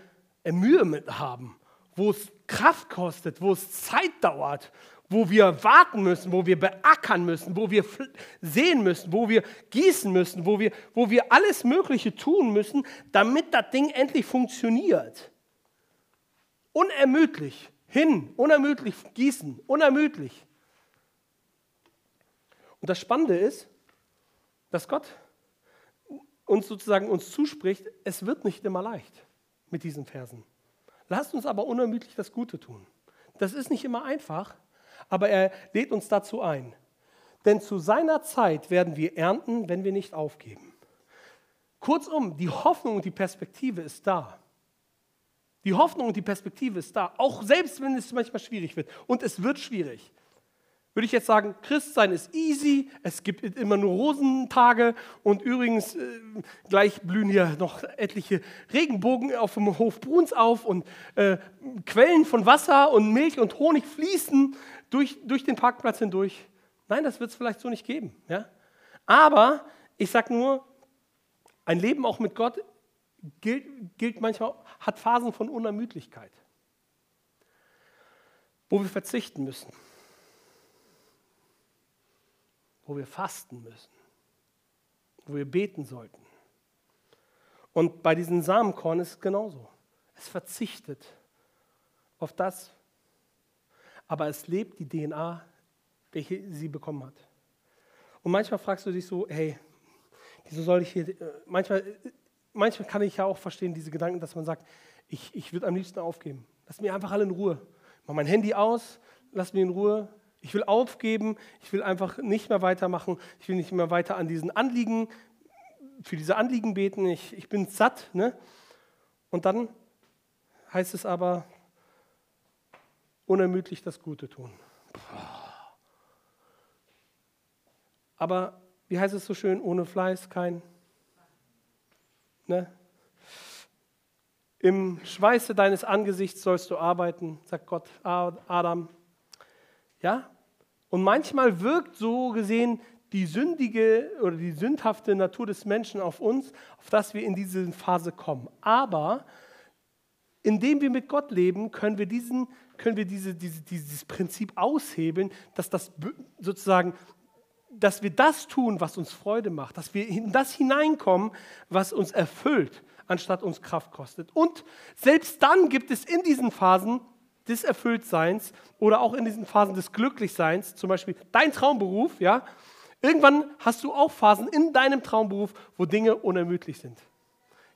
A: Mühe mit haben, wo es Kraft kostet, wo es Zeit dauert, wo wir warten müssen, wo wir beackern müssen, wo wir sehen müssen, wo wir gießen müssen, wo wir, wo wir alles Mögliche tun müssen, damit das Ding endlich funktioniert. Unermüdlich, hin, unermüdlich gießen, unermüdlich. Und das Spannende ist, dass Gott uns sozusagen uns zuspricht, es wird nicht immer leicht mit diesen Versen. Lasst uns aber unermüdlich das Gute tun. Das ist nicht immer einfach, aber er lädt uns dazu ein. Denn zu seiner Zeit werden wir ernten, wenn wir nicht aufgeben. Kurzum, die Hoffnung und die Perspektive ist da. Die Hoffnung und die Perspektive ist da, auch selbst wenn es manchmal schwierig wird. Und es wird schwierig. Würde ich jetzt sagen, Christsein ist easy, es gibt immer nur Rosentage und übrigens äh, gleich blühen hier noch etliche Regenbogen auf dem Hof Bruns auf und äh, Quellen von Wasser und Milch und Honig fließen durch, durch den Parkplatz hindurch. Nein, das wird es vielleicht so nicht geben. Ja? Aber ich sage nur, ein Leben auch mit Gott gilt, gilt manchmal, hat Phasen von Unermüdlichkeit, wo wir verzichten müssen wo wir fasten müssen, wo wir beten sollten. Und bei diesen Samenkorn ist es genauso. Es verzichtet auf das, aber es lebt die DNA, welche sie bekommen hat. Und manchmal fragst du dich so, hey, wieso soll ich hier, äh, manchmal, manchmal kann ich ja auch verstehen, diese Gedanken, dass man sagt, ich, ich würde am liebsten aufgeben. Lass mir einfach alle in Ruhe. Mach mein Handy aus, lass mir in Ruhe, ich will aufgeben, ich will einfach nicht mehr weitermachen, ich will nicht mehr weiter an diesen Anliegen, für diese Anliegen beten, ich, ich bin satt. Ne? Und dann heißt es aber, unermüdlich das Gute tun. Aber wie heißt es so schön, ohne Fleiß kein. Ne? Im Schweiße deines Angesichts sollst du arbeiten, sagt Gott Adam. Ja? Und manchmal wirkt so gesehen die sündige oder die sündhafte Natur des Menschen auf uns, auf dass wir in diese Phase kommen. Aber indem wir mit Gott leben, können wir, diesen, können wir diese, diese, dieses Prinzip aushebeln, dass das sozusagen dass wir das tun, was uns Freude macht, dass wir in das hineinkommen, was uns erfüllt, anstatt uns Kraft kostet. Und selbst dann gibt es in diesen Phasen des Erfülltseins oder auch in diesen Phasen des Glücklichseins, zum Beispiel dein Traumberuf, ja, irgendwann hast du auch Phasen in deinem Traumberuf, wo Dinge unermüdlich sind.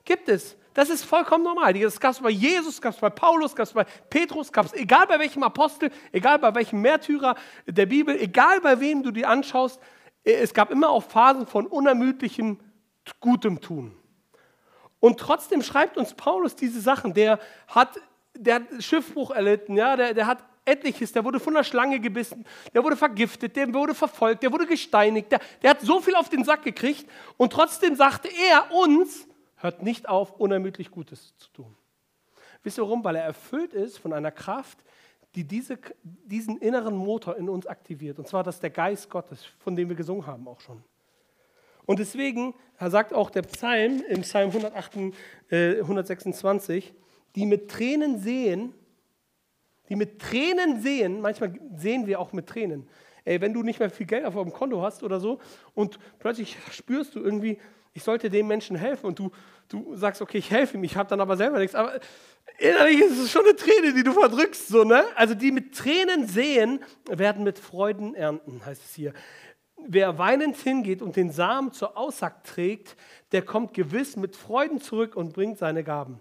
A: Gibt es. Das ist vollkommen normal. Das gab es bei Jesus, gab es bei Paulus, gab es bei Petrus, gab es egal bei welchem Apostel, egal bei welchem Märtyrer der Bibel, egal bei wem du dir anschaust, es gab immer auch Phasen von unermüdlichem, gutem Tun. Und trotzdem schreibt uns Paulus diese Sachen. Der hat, der hat Schiffbruch erlitten, ja, der, der hat etliches, der wurde von einer Schlange gebissen, der wurde vergiftet, der wurde verfolgt, der wurde gesteinigt, der, der hat so viel auf den Sack gekriegt und trotzdem sagte er uns, hört nicht auf, unermüdlich Gutes zu tun. Wisst ihr warum? Weil er erfüllt ist von einer Kraft, die diese, diesen inneren Motor in uns aktiviert. Und zwar das der Geist Gottes, von dem wir gesungen haben auch schon. Und deswegen sagt auch der Psalm im Psalm 108, äh, 126, die mit Tränen sehen, die mit Tränen sehen, manchmal sehen wir auch mit Tränen. Ey, wenn du nicht mehr viel Geld auf deinem Konto hast oder so und plötzlich spürst du irgendwie, ich sollte dem Menschen helfen und du, du sagst, okay, ich helfe ihm, ich habe dann aber selber nichts. Aber innerlich ist es schon eine Träne, die du verdrückst. So, ne? Also die mit Tränen sehen, werden mit Freuden ernten, heißt es hier. Wer weinend hingeht und den Samen zur Aussack trägt, der kommt gewiss mit Freuden zurück und bringt seine Gaben.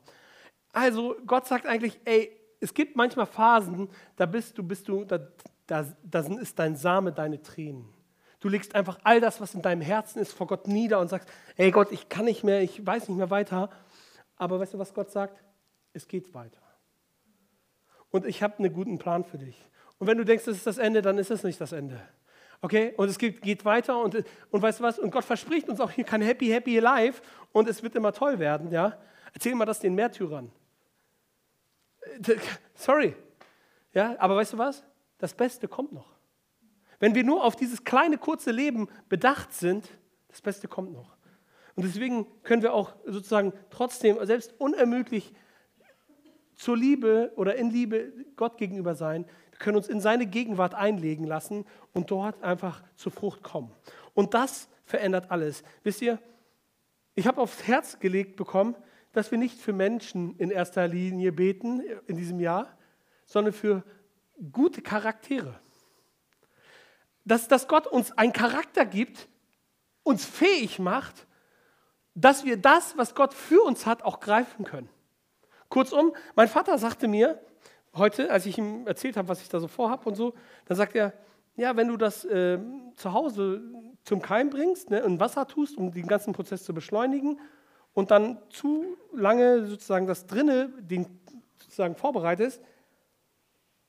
A: Also Gott sagt eigentlich, ey, es gibt manchmal Phasen, da bist du, bist du, da, da, da ist dein Same deine Tränen. Du legst einfach all das, was in deinem Herzen ist, vor Gott nieder und sagst, ey Gott, ich kann nicht mehr, ich weiß nicht mehr weiter. Aber weißt du, was Gott sagt? Es geht weiter. Und ich habe einen guten Plan für dich. Und wenn du denkst, das ist das Ende, dann ist es nicht das Ende. Okay? Und es geht, geht weiter und, und weißt du was? Und Gott verspricht uns auch hier kein Happy, Happy Life und es wird immer toll werden. Ja? Erzähl mal das den Märtyrern. Sorry. Ja, aber weißt du was? Das Beste kommt noch. Wenn wir nur auf dieses kleine, kurze Leben bedacht sind, das Beste kommt noch. Und deswegen können wir auch sozusagen trotzdem, selbst unermüdlich, zur Liebe oder in Liebe Gott gegenüber sein. Wir können uns in seine Gegenwart einlegen lassen und dort einfach zur Frucht kommen. Und das verändert alles. Wisst ihr, ich habe aufs Herz gelegt bekommen, dass wir nicht für Menschen in erster Linie beten in diesem Jahr, sondern für gute Charaktere dass, dass Gott uns einen Charakter gibt, uns fähig macht, dass wir das, was Gott für uns hat, auch greifen können. Kurzum, mein Vater sagte mir heute, als ich ihm erzählt habe, was ich da so vorhabe und so, dann sagt er, ja, wenn du das äh, zu Hause zum Keim bringst ne, Wasser tust, um den ganzen Prozess zu beschleunigen und dann zu lange sozusagen das drinne den sozusagen vorbereitest,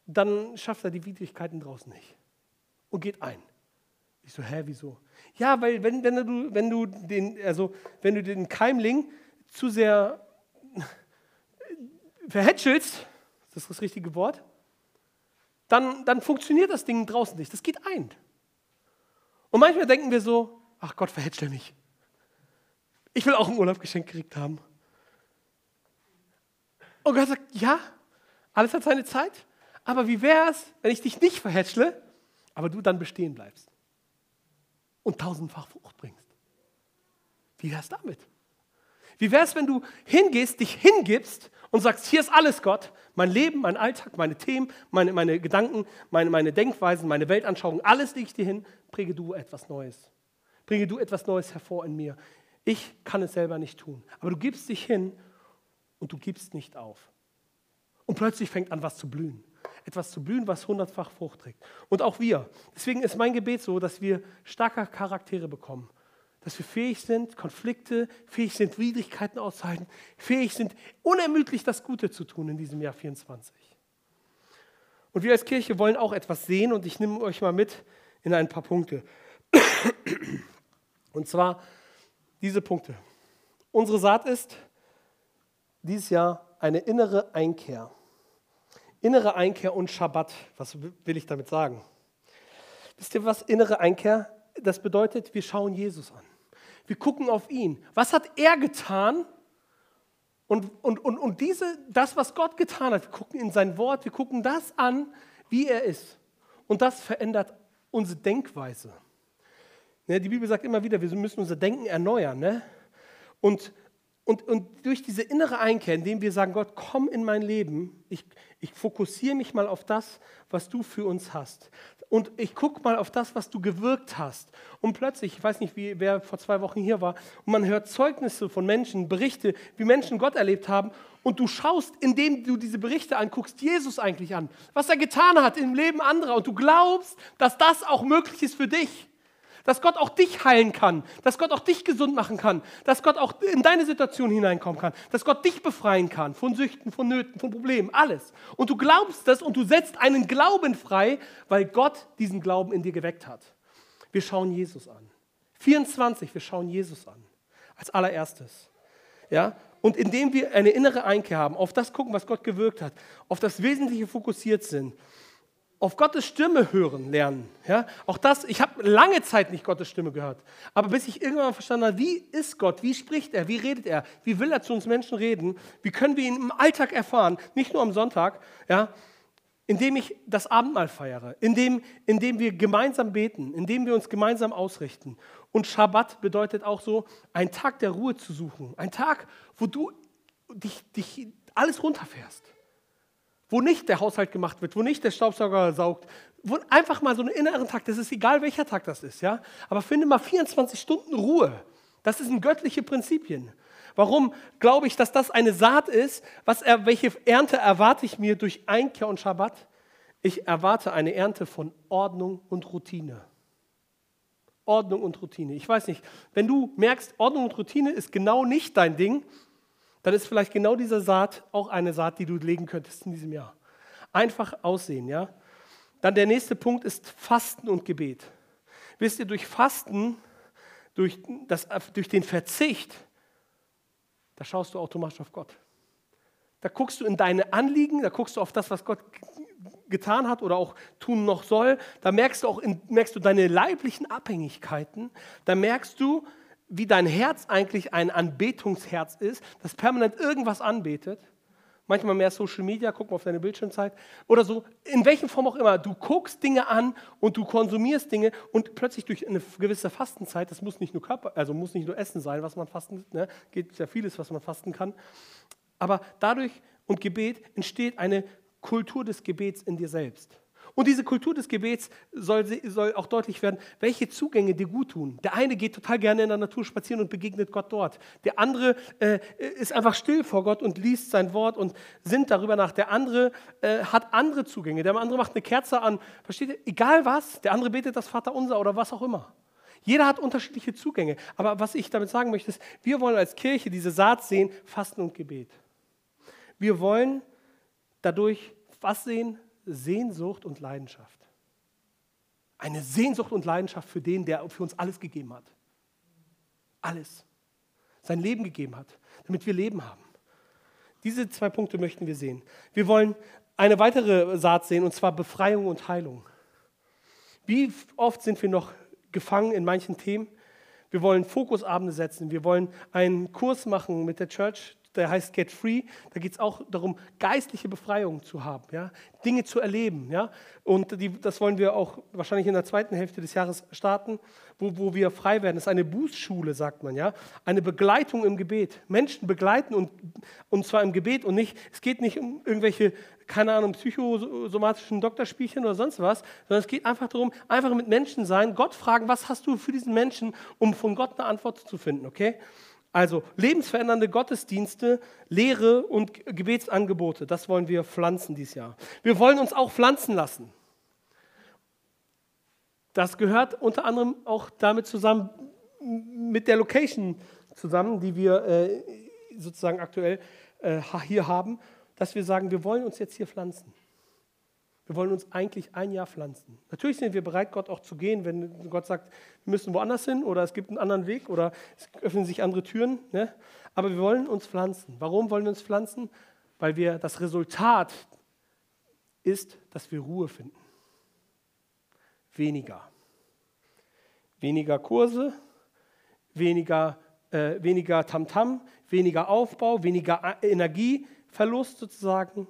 A: dann schafft er die Widrigkeiten draußen nicht und geht ein. Ich so, hä, wieso? Ja, weil wenn, wenn, du, wenn, du, den, also, wenn du den Keimling zu sehr verhätschelst, ist das das richtige Wort, dann, dann funktioniert das Ding draußen nicht. Das geht ein. Und manchmal denken wir so, ach Gott, verhätschel mich. Ich will auch ein Urlaubgeschenk gekriegt haben. Und Gott sagt, ja, alles hat seine Zeit. Aber wie wäre es, wenn ich dich nicht verhätschle, aber du dann bestehen bleibst und tausendfach Frucht bringst. Wie wäre es damit? Wie wäre es, wenn du hingehst, dich hingibst und sagst, hier ist alles Gott, mein Leben, mein Alltag, meine Themen, meine, meine Gedanken, meine, meine Denkweisen, meine Weltanschauung, alles lege ich dir hin, präge du etwas Neues. Bringe du etwas Neues hervor in mir. Ich kann es selber nicht tun. Aber du gibst dich hin und du gibst nicht auf. Und plötzlich fängt an, was zu blühen etwas zu blühen, was hundertfach Frucht trägt. Und auch wir. Deswegen ist mein Gebet so, dass wir starke Charaktere bekommen. Dass wir fähig sind, Konflikte, fähig sind, Widrigkeiten auszuhalten, fähig sind, unermüdlich das Gute zu tun in diesem Jahr 24. Und wir als Kirche wollen auch etwas sehen und ich nehme euch mal mit in ein paar Punkte. Und zwar diese Punkte. Unsere Saat ist dieses Jahr eine innere Einkehr. Innere Einkehr und Schabbat. Was will ich damit sagen? Wisst ihr, was innere Einkehr? Das bedeutet, wir schauen Jesus an. Wir gucken auf ihn. Was hat er getan? Und, und, und, und diese, das, was Gott getan hat, wir gucken in sein Wort, wir gucken das an, wie er ist. Und das verändert unsere Denkweise. Ne, die Bibel sagt immer wieder, wir müssen unser Denken erneuern. Ne? Und, und, und durch diese innere Einkehr, indem wir sagen, Gott, komm in mein Leben, ich, ich fokussiere mich mal auf das, was du für uns hast. Und ich gucke mal auf das, was du gewirkt hast. Und plötzlich, ich weiß nicht, wie, wer vor zwei Wochen hier war, und man hört Zeugnisse von Menschen, Berichte, wie Menschen Gott erlebt haben. Und du schaust, indem du diese Berichte anguckst, Jesus eigentlich an, was er getan hat im Leben anderer. Und du glaubst, dass das auch möglich ist für dich dass Gott auch dich heilen kann, dass Gott auch dich gesund machen kann, dass Gott auch in deine Situation hineinkommen kann, dass Gott dich befreien kann von Süchten, von Nöten, von Problemen, alles. Und du glaubst das und du setzt einen Glauben frei, weil Gott diesen Glauben in dir geweckt hat. Wir schauen Jesus an. 24, wir schauen Jesus an. Als allererstes. Ja? Und indem wir eine innere Einkehr haben, auf das gucken, was Gott gewirkt hat, auf das Wesentliche fokussiert sind, auf Gottes Stimme hören lernen. Ja? Auch das, ich habe lange Zeit nicht Gottes Stimme gehört. Aber bis ich irgendwann verstanden habe, wie ist Gott, wie spricht er, wie redet er, wie will er zu uns Menschen reden, wie können wir ihn im Alltag erfahren, nicht nur am Sonntag, ja? indem ich das Abendmahl feiere, indem, indem wir gemeinsam beten, indem wir uns gemeinsam ausrichten. Und Schabbat bedeutet auch so, einen Tag der Ruhe zu suchen, ein Tag, wo du dich, dich alles runterfährst wo nicht der Haushalt gemacht wird, wo nicht der Staubsauger saugt, wo einfach mal so einen inneren Tag, das ist egal, welcher Tag das ist, ja. Aber finde mal 24 Stunden Ruhe. Das sind göttliche Prinzipien. Warum glaube ich, dass das eine Saat ist? Was, welche Ernte erwarte ich mir durch Einkehr und Schabbat? Ich erwarte eine Ernte von Ordnung und Routine. Ordnung und Routine. Ich weiß nicht, wenn du merkst, Ordnung und Routine ist genau nicht dein Ding, dann ist vielleicht genau diese Saat auch eine Saat, die du legen könntest in diesem Jahr. Einfach aussehen, ja. Dann der nächste Punkt ist Fasten und Gebet. Wisst ihr, durch Fasten, durch, das, durch den Verzicht, da schaust du automatisch auf Gott. Da guckst du in deine Anliegen, da guckst du auf das, was Gott getan hat oder auch tun noch soll. Da merkst du auch in, merkst du deine leiblichen Abhängigkeiten. Da merkst du, wie dein Herz eigentlich ein Anbetungsherz ist, das permanent irgendwas anbetet. Manchmal mehr Social Media, guck mal auf deine Bildschirmzeit oder so, in welcher Form auch immer. Du guckst Dinge an und du konsumierst Dinge und plötzlich durch eine gewisse Fastenzeit, das muss nicht nur Körper, also muss nicht nur Essen sein, was man fasten, ne? geht ja vieles, was man fasten kann. Aber dadurch und Gebet entsteht eine Kultur des Gebets in dir selbst. Und diese Kultur des Gebets soll, soll, auch deutlich werden, welche Zugänge dir gut tun. Der eine geht total gerne in der Natur spazieren und begegnet Gott dort. Der andere äh, ist einfach still vor Gott und liest sein Wort und sinnt darüber nach. Der andere äh, hat andere Zugänge. Der andere macht eine Kerze an. Versteht ihr? Egal was. Der andere betet das Vaterunser oder was auch immer. Jeder hat unterschiedliche Zugänge. Aber was ich damit sagen möchte, ist, wir wollen als Kirche diese Saat sehen, Fasten und Gebet. Wir wollen dadurch was sehen? Sehnsucht und Leidenschaft. Eine Sehnsucht und Leidenschaft für den, der für uns alles gegeben hat. Alles. Sein Leben gegeben hat, damit wir Leben haben. Diese zwei Punkte möchten wir sehen. Wir wollen eine weitere Saat sehen, und zwar Befreiung und Heilung. Wie oft sind wir noch gefangen in manchen Themen? Wir wollen Fokusabende setzen. Wir wollen einen Kurs machen mit der Church der heißt Get Free. Da geht es auch darum, geistliche Befreiung zu haben, ja? Dinge zu erleben. Ja? Und die, das wollen wir auch wahrscheinlich in der zweiten Hälfte des Jahres starten, wo, wo wir frei werden. Das ist eine Bußschule, sagt man. Ja? Eine Begleitung im Gebet. Menschen begleiten und, und zwar im Gebet und nicht, es geht nicht um irgendwelche, keine Ahnung, psychosomatischen Doktorspielchen oder sonst was, sondern es geht einfach darum, einfach mit Menschen sein, Gott fragen, was hast du für diesen Menschen, um von Gott eine Antwort zu finden, okay? Also lebensverändernde Gottesdienste, Lehre und Gebetsangebote, das wollen wir pflanzen dieses Jahr. Wir wollen uns auch pflanzen lassen. Das gehört unter anderem auch damit zusammen, mit der Location zusammen, die wir äh, sozusagen aktuell äh, hier haben, dass wir sagen, wir wollen uns jetzt hier pflanzen. Wir wollen uns eigentlich ein Jahr pflanzen. Natürlich sind wir bereit, Gott auch zu gehen, wenn Gott sagt, wir müssen woanders hin oder es gibt einen anderen Weg oder es öffnen sich andere Türen. Ne? Aber wir wollen uns pflanzen. Warum wollen wir uns pflanzen? Weil wir das Resultat ist, dass wir Ruhe finden. Weniger. Weniger Kurse, weniger, äh, weniger Tamtam, weniger Aufbau, weniger Energieverlust sozusagen.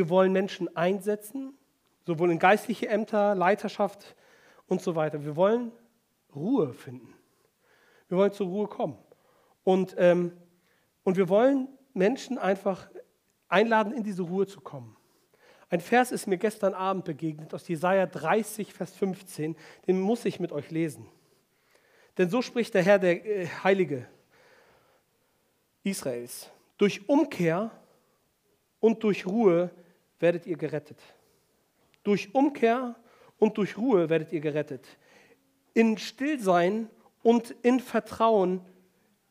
A: Wir wollen Menschen einsetzen, sowohl in geistliche Ämter, Leiterschaft und so weiter. Wir wollen Ruhe finden. Wir wollen zur Ruhe kommen. Und, ähm, und wir wollen Menschen einfach einladen, in diese Ruhe zu kommen. Ein Vers ist mir gestern Abend begegnet aus Jesaja 30, Vers 15. Den muss ich mit euch lesen. Denn so spricht der Herr, der äh, Heilige Israels. Durch Umkehr und durch Ruhe werdet ihr gerettet. Durch Umkehr und durch Ruhe werdet ihr gerettet. In Stillsein und in Vertrauen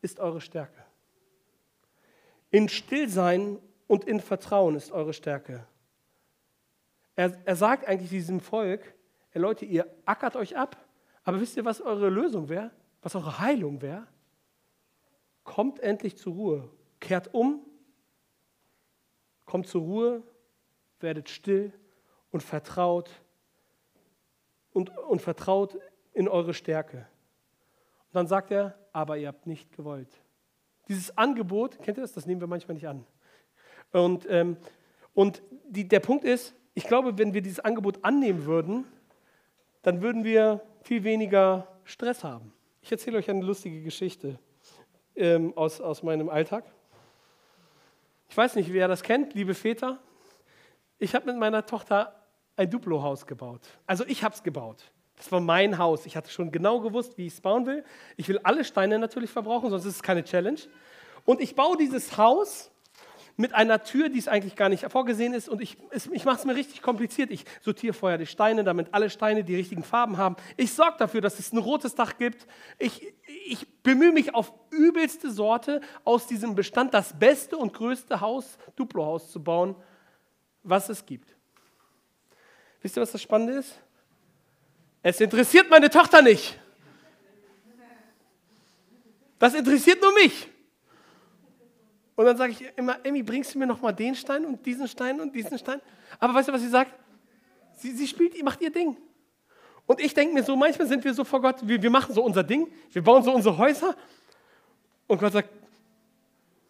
A: ist eure Stärke. In Stillsein und in Vertrauen ist eure Stärke. Er, er sagt eigentlich diesem Volk, hey Leute, ihr ackert euch ab, aber wisst ihr, was eure Lösung wäre? Was eure Heilung wäre? Kommt endlich zur Ruhe, kehrt um, kommt zur Ruhe, werdet still und vertraut und, und vertraut in eure Stärke. Und dann sagt er, aber ihr habt nicht gewollt. Dieses Angebot, kennt ihr das? Das nehmen wir manchmal nicht an. Und, ähm, und die, der Punkt ist, ich glaube, wenn wir dieses Angebot annehmen würden, dann würden wir viel weniger Stress haben. Ich erzähle euch eine lustige Geschichte ähm, aus, aus meinem Alltag. Ich weiß nicht, wer das kennt, liebe Väter. Ich habe mit meiner Tochter ein Duplo-Haus gebaut. Also ich habe es gebaut. Das war mein Haus. Ich hatte schon genau gewusst, wie ich es bauen will. Ich will alle Steine natürlich verbrauchen, sonst ist es keine Challenge. Und ich baue dieses Haus mit einer Tür, die es eigentlich gar nicht vorgesehen ist. Und ich, ich mache es mir richtig kompliziert. Ich sortiere vorher die Steine, damit alle Steine die richtigen Farben haben. Ich sorge dafür, dass es ein rotes Dach gibt. Ich, ich bemühe mich auf übelste Sorte, aus diesem Bestand das beste und größte Haus, Duplo-Haus zu bauen, was es gibt. Wisst ihr, was das Spannende ist? Es interessiert meine Tochter nicht. Das interessiert nur mich. Und dann sage ich immer, Emmy, bringst du mir noch mal den Stein und diesen Stein und diesen Stein? Aber weißt du, was sie sagt? Sie, sie spielt, macht ihr Ding. Und ich denke mir so, manchmal sind wir so vor Gott, wir, wir machen so unser Ding, wir bauen so unsere Häuser. Und Gott sagt,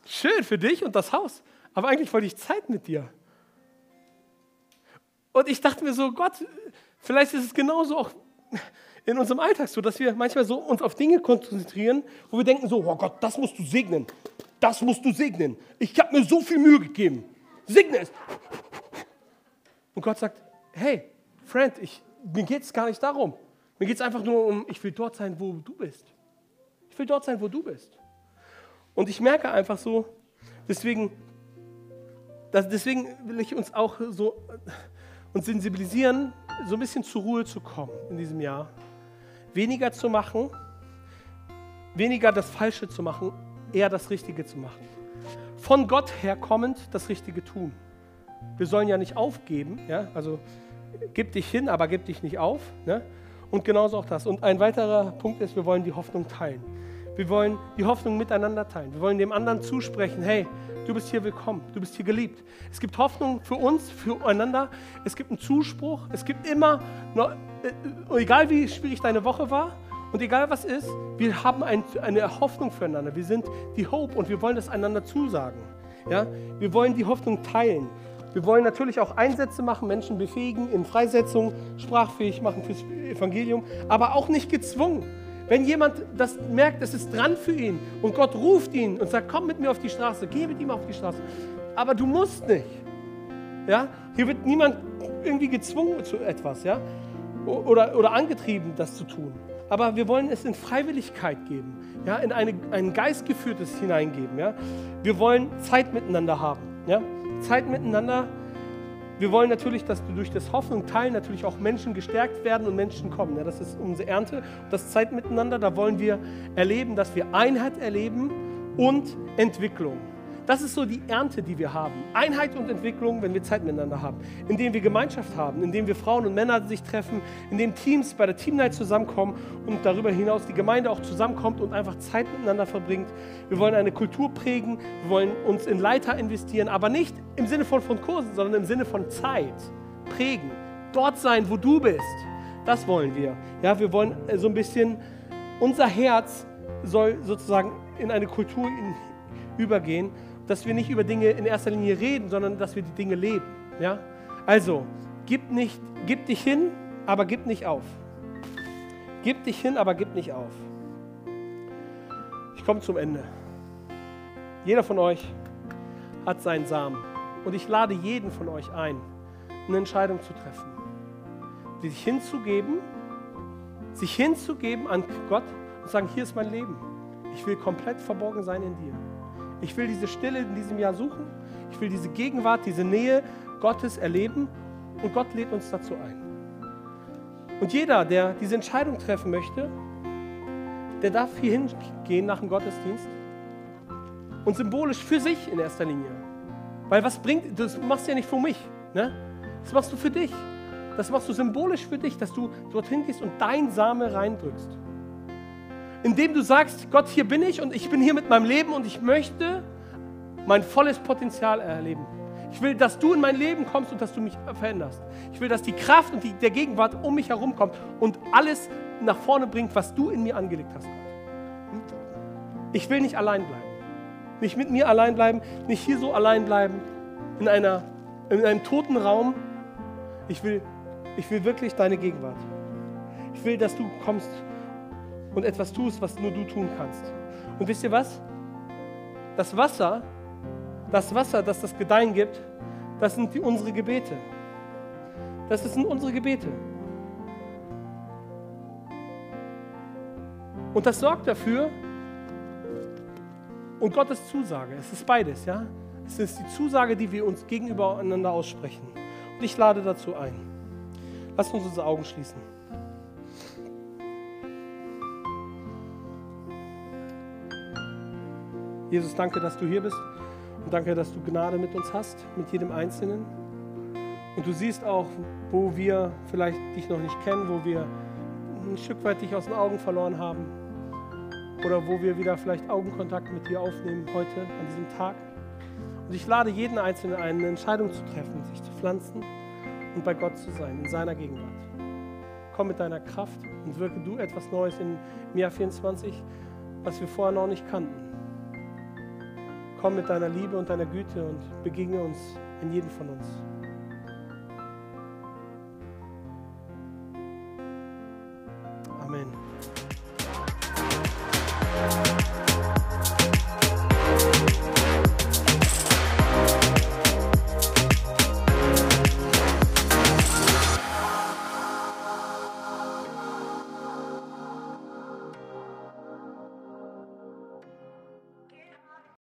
A: schön für dich und das Haus, aber eigentlich wollte ich Zeit mit dir. Und ich dachte mir so, Gott, vielleicht ist es genauso auch in unserem Alltag so, dass wir manchmal so uns auf Dinge konzentrieren, wo wir denken so, oh Gott, das musst du segnen das musst du segnen. Ich habe mir so viel Mühe gegeben. Segne es. Und Gott sagt, hey, Friend, ich, mir geht es gar nicht darum. Mir geht es einfach nur um, ich will dort sein, wo du bist. Ich will dort sein, wo du bist. Und ich merke einfach so, deswegen, dass, deswegen will ich uns auch so uns sensibilisieren, so ein bisschen zur Ruhe zu kommen in diesem Jahr. Weniger zu machen, weniger das Falsche zu machen eher das Richtige zu machen. Von Gott her kommend das Richtige tun. Wir sollen ja nicht aufgeben, ja? also gib dich hin, aber gib dich nicht auf. Ne? Und genauso auch das. Und ein weiterer Punkt ist, wir wollen die Hoffnung teilen. Wir wollen die Hoffnung miteinander teilen. Wir wollen dem anderen zusprechen, hey, du bist hier willkommen, du bist hier geliebt. Es gibt Hoffnung für uns, füreinander. Es gibt einen Zuspruch. Es gibt immer, äh, egal wie schwierig deine Woche war, und egal was ist, wir haben ein, eine Hoffnung füreinander. Wir sind die Hope und wir wollen das einander zusagen. Ja? Wir wollen die Hoffnung teilen. Wir wollen natürlich auch Einsätze machen, Menschen befähigen, in Freisetzung sprachfähig machen fürs Evangelium, aber auch nicht gezwungen. Wenn jemand das merkt, es ist dran für ihn und Gott ruft ihn und sagt, komm mit mir auf die Straße, geh mit ihm auf die Straße. Aber du musst nicht. Ja? Hier wird niemand irgendwie gezwungen zu etwas ja? oder, oder angetrieben, das zu tun aber wir wollen es in Freiwilligkeit geben, ja, in eine, ein geistgeführtes hineingeben. Ja. Wir wollen Zeit miteinander haben. Ja. Zeit miteinander. Wir wollen natürlich, dass durch das Hoffnung teilen natürlich auch Menschen gestärkt werden und Menschen kommen. Ja. Das ist unsere Ernte, das Zeit miteinander. Da wollen wir erleben, dass wir Einheit erleben und Entwicklung. Das ist so die Ernte, die wir haben. Einheit und Entwicklung, wenn wir Zeit miteinander haben. Indem wir Gemeinschaft haben, indem wir Frauen und Männer sich treffen, indem Teams bei der Team Night zusammenkommen und darüber hinaus die Gemeinde auch zusammenkommt und einfach Zeit miteinander verbringt. Wir wollen eine Kultur prägen, wir wollen uns in Leiter investieren, aber nicht im Sinne von, von Kursen, sondern im Sinne von Zeit prägen. Dort sein, wo du bist. Das wollen wir. Ja, wir wollen äh, so ein bisschen, unser Herz soll sozusagen in eine Kultur übergehen, dass wir nicht über Dinge in erster Linie reden, sondern dass wir die Dinge leben. Ja? Also, gib, nicht, gib dich hin, aber gib nicht auf. Gib dich hin, aber gib nicht auf. Ich komme zum Ende. Jeder von euch hat seinen Samen. Und ich lade jeden von euch ein, eine Entscheidung zu treffen. Sich hinzugeben, sich hinzugeben an Gott und sagen, hier ist mein Leben. Ich will komplett verborgen sein in dir. Ich will diese Stille in diesem Jahr suchen. Ich will diese Gegenwart, diese Nähe Gottes erleben. Und Gott lädt uns dazu ein. Und jeder, der diese Entscheidung treffen möchte, der darf hier hingehen nach dem Gottesdienst und symbolisch für sich in erster Linie. Weil was bringt, das machst du ja nicht für mich, ne? das machst du für dich. Das machst du symbolisch für dich, dass du dorthin gehst und dein Same reindrückst indem du sagst, Gott, hier bin ich und ich bin hier mit meinem Leben und ich möchte mein volles Potenzial erleben. Ich will, dass du in mein Leben kommst und dass du mich veränderst. Ich will, dass die Kraft und die, der Gegenwart um mich herum kommt und alles nach vorne bringt, was du in mir angelegt hast. Ich will nicht allein bleiben. Nicht mit mir allein bleiben, nicht hier so allein bleiben, in, einer, in einem toten Raum. Ich will, ich will wirklich deine Gegenwart. Ich will, dass du kommst und etwas tust, was nur du tun kannst. Und wisst ihr was? Das Wasser, das Wasser, das das Gedeihen gibt, das sind die, unsere Gebete. Das sind unsere Gebete. Und das sorgt dafür, und Gottes Zusage, es ist beides, ja? Es ist die Zusage, die wir uns gegenüber einander aussprechen. Und ich lade dazu ein. Lasst uns unsere Augen schließen. Jesus, danke, dass du hier bist und danke, dass du Gnade mit uns hast, mit jedem Einzelnen. Und du siehst auch, wo wir vielleicht dich noch nicht kennen, wo wir ein Stück weit dich aus den Augen verloren haben oder wo wir wieder vielleicht Augenkontakt mit dir aufnehmen heute an diesem Tag. Und ich lade jeden Einzelnen ein, eine Entscheidung zu treffen, sich zu pflanzen und bei Gott zu sein, in seiner Gegenwart. Komm mit deiner Kraft und wirke du etwas Neues im Jahr 24, was wir vorher noch nicht kannten. Komm mit deiner Liebe und deiner Güte und begegne uns in jedem von uns.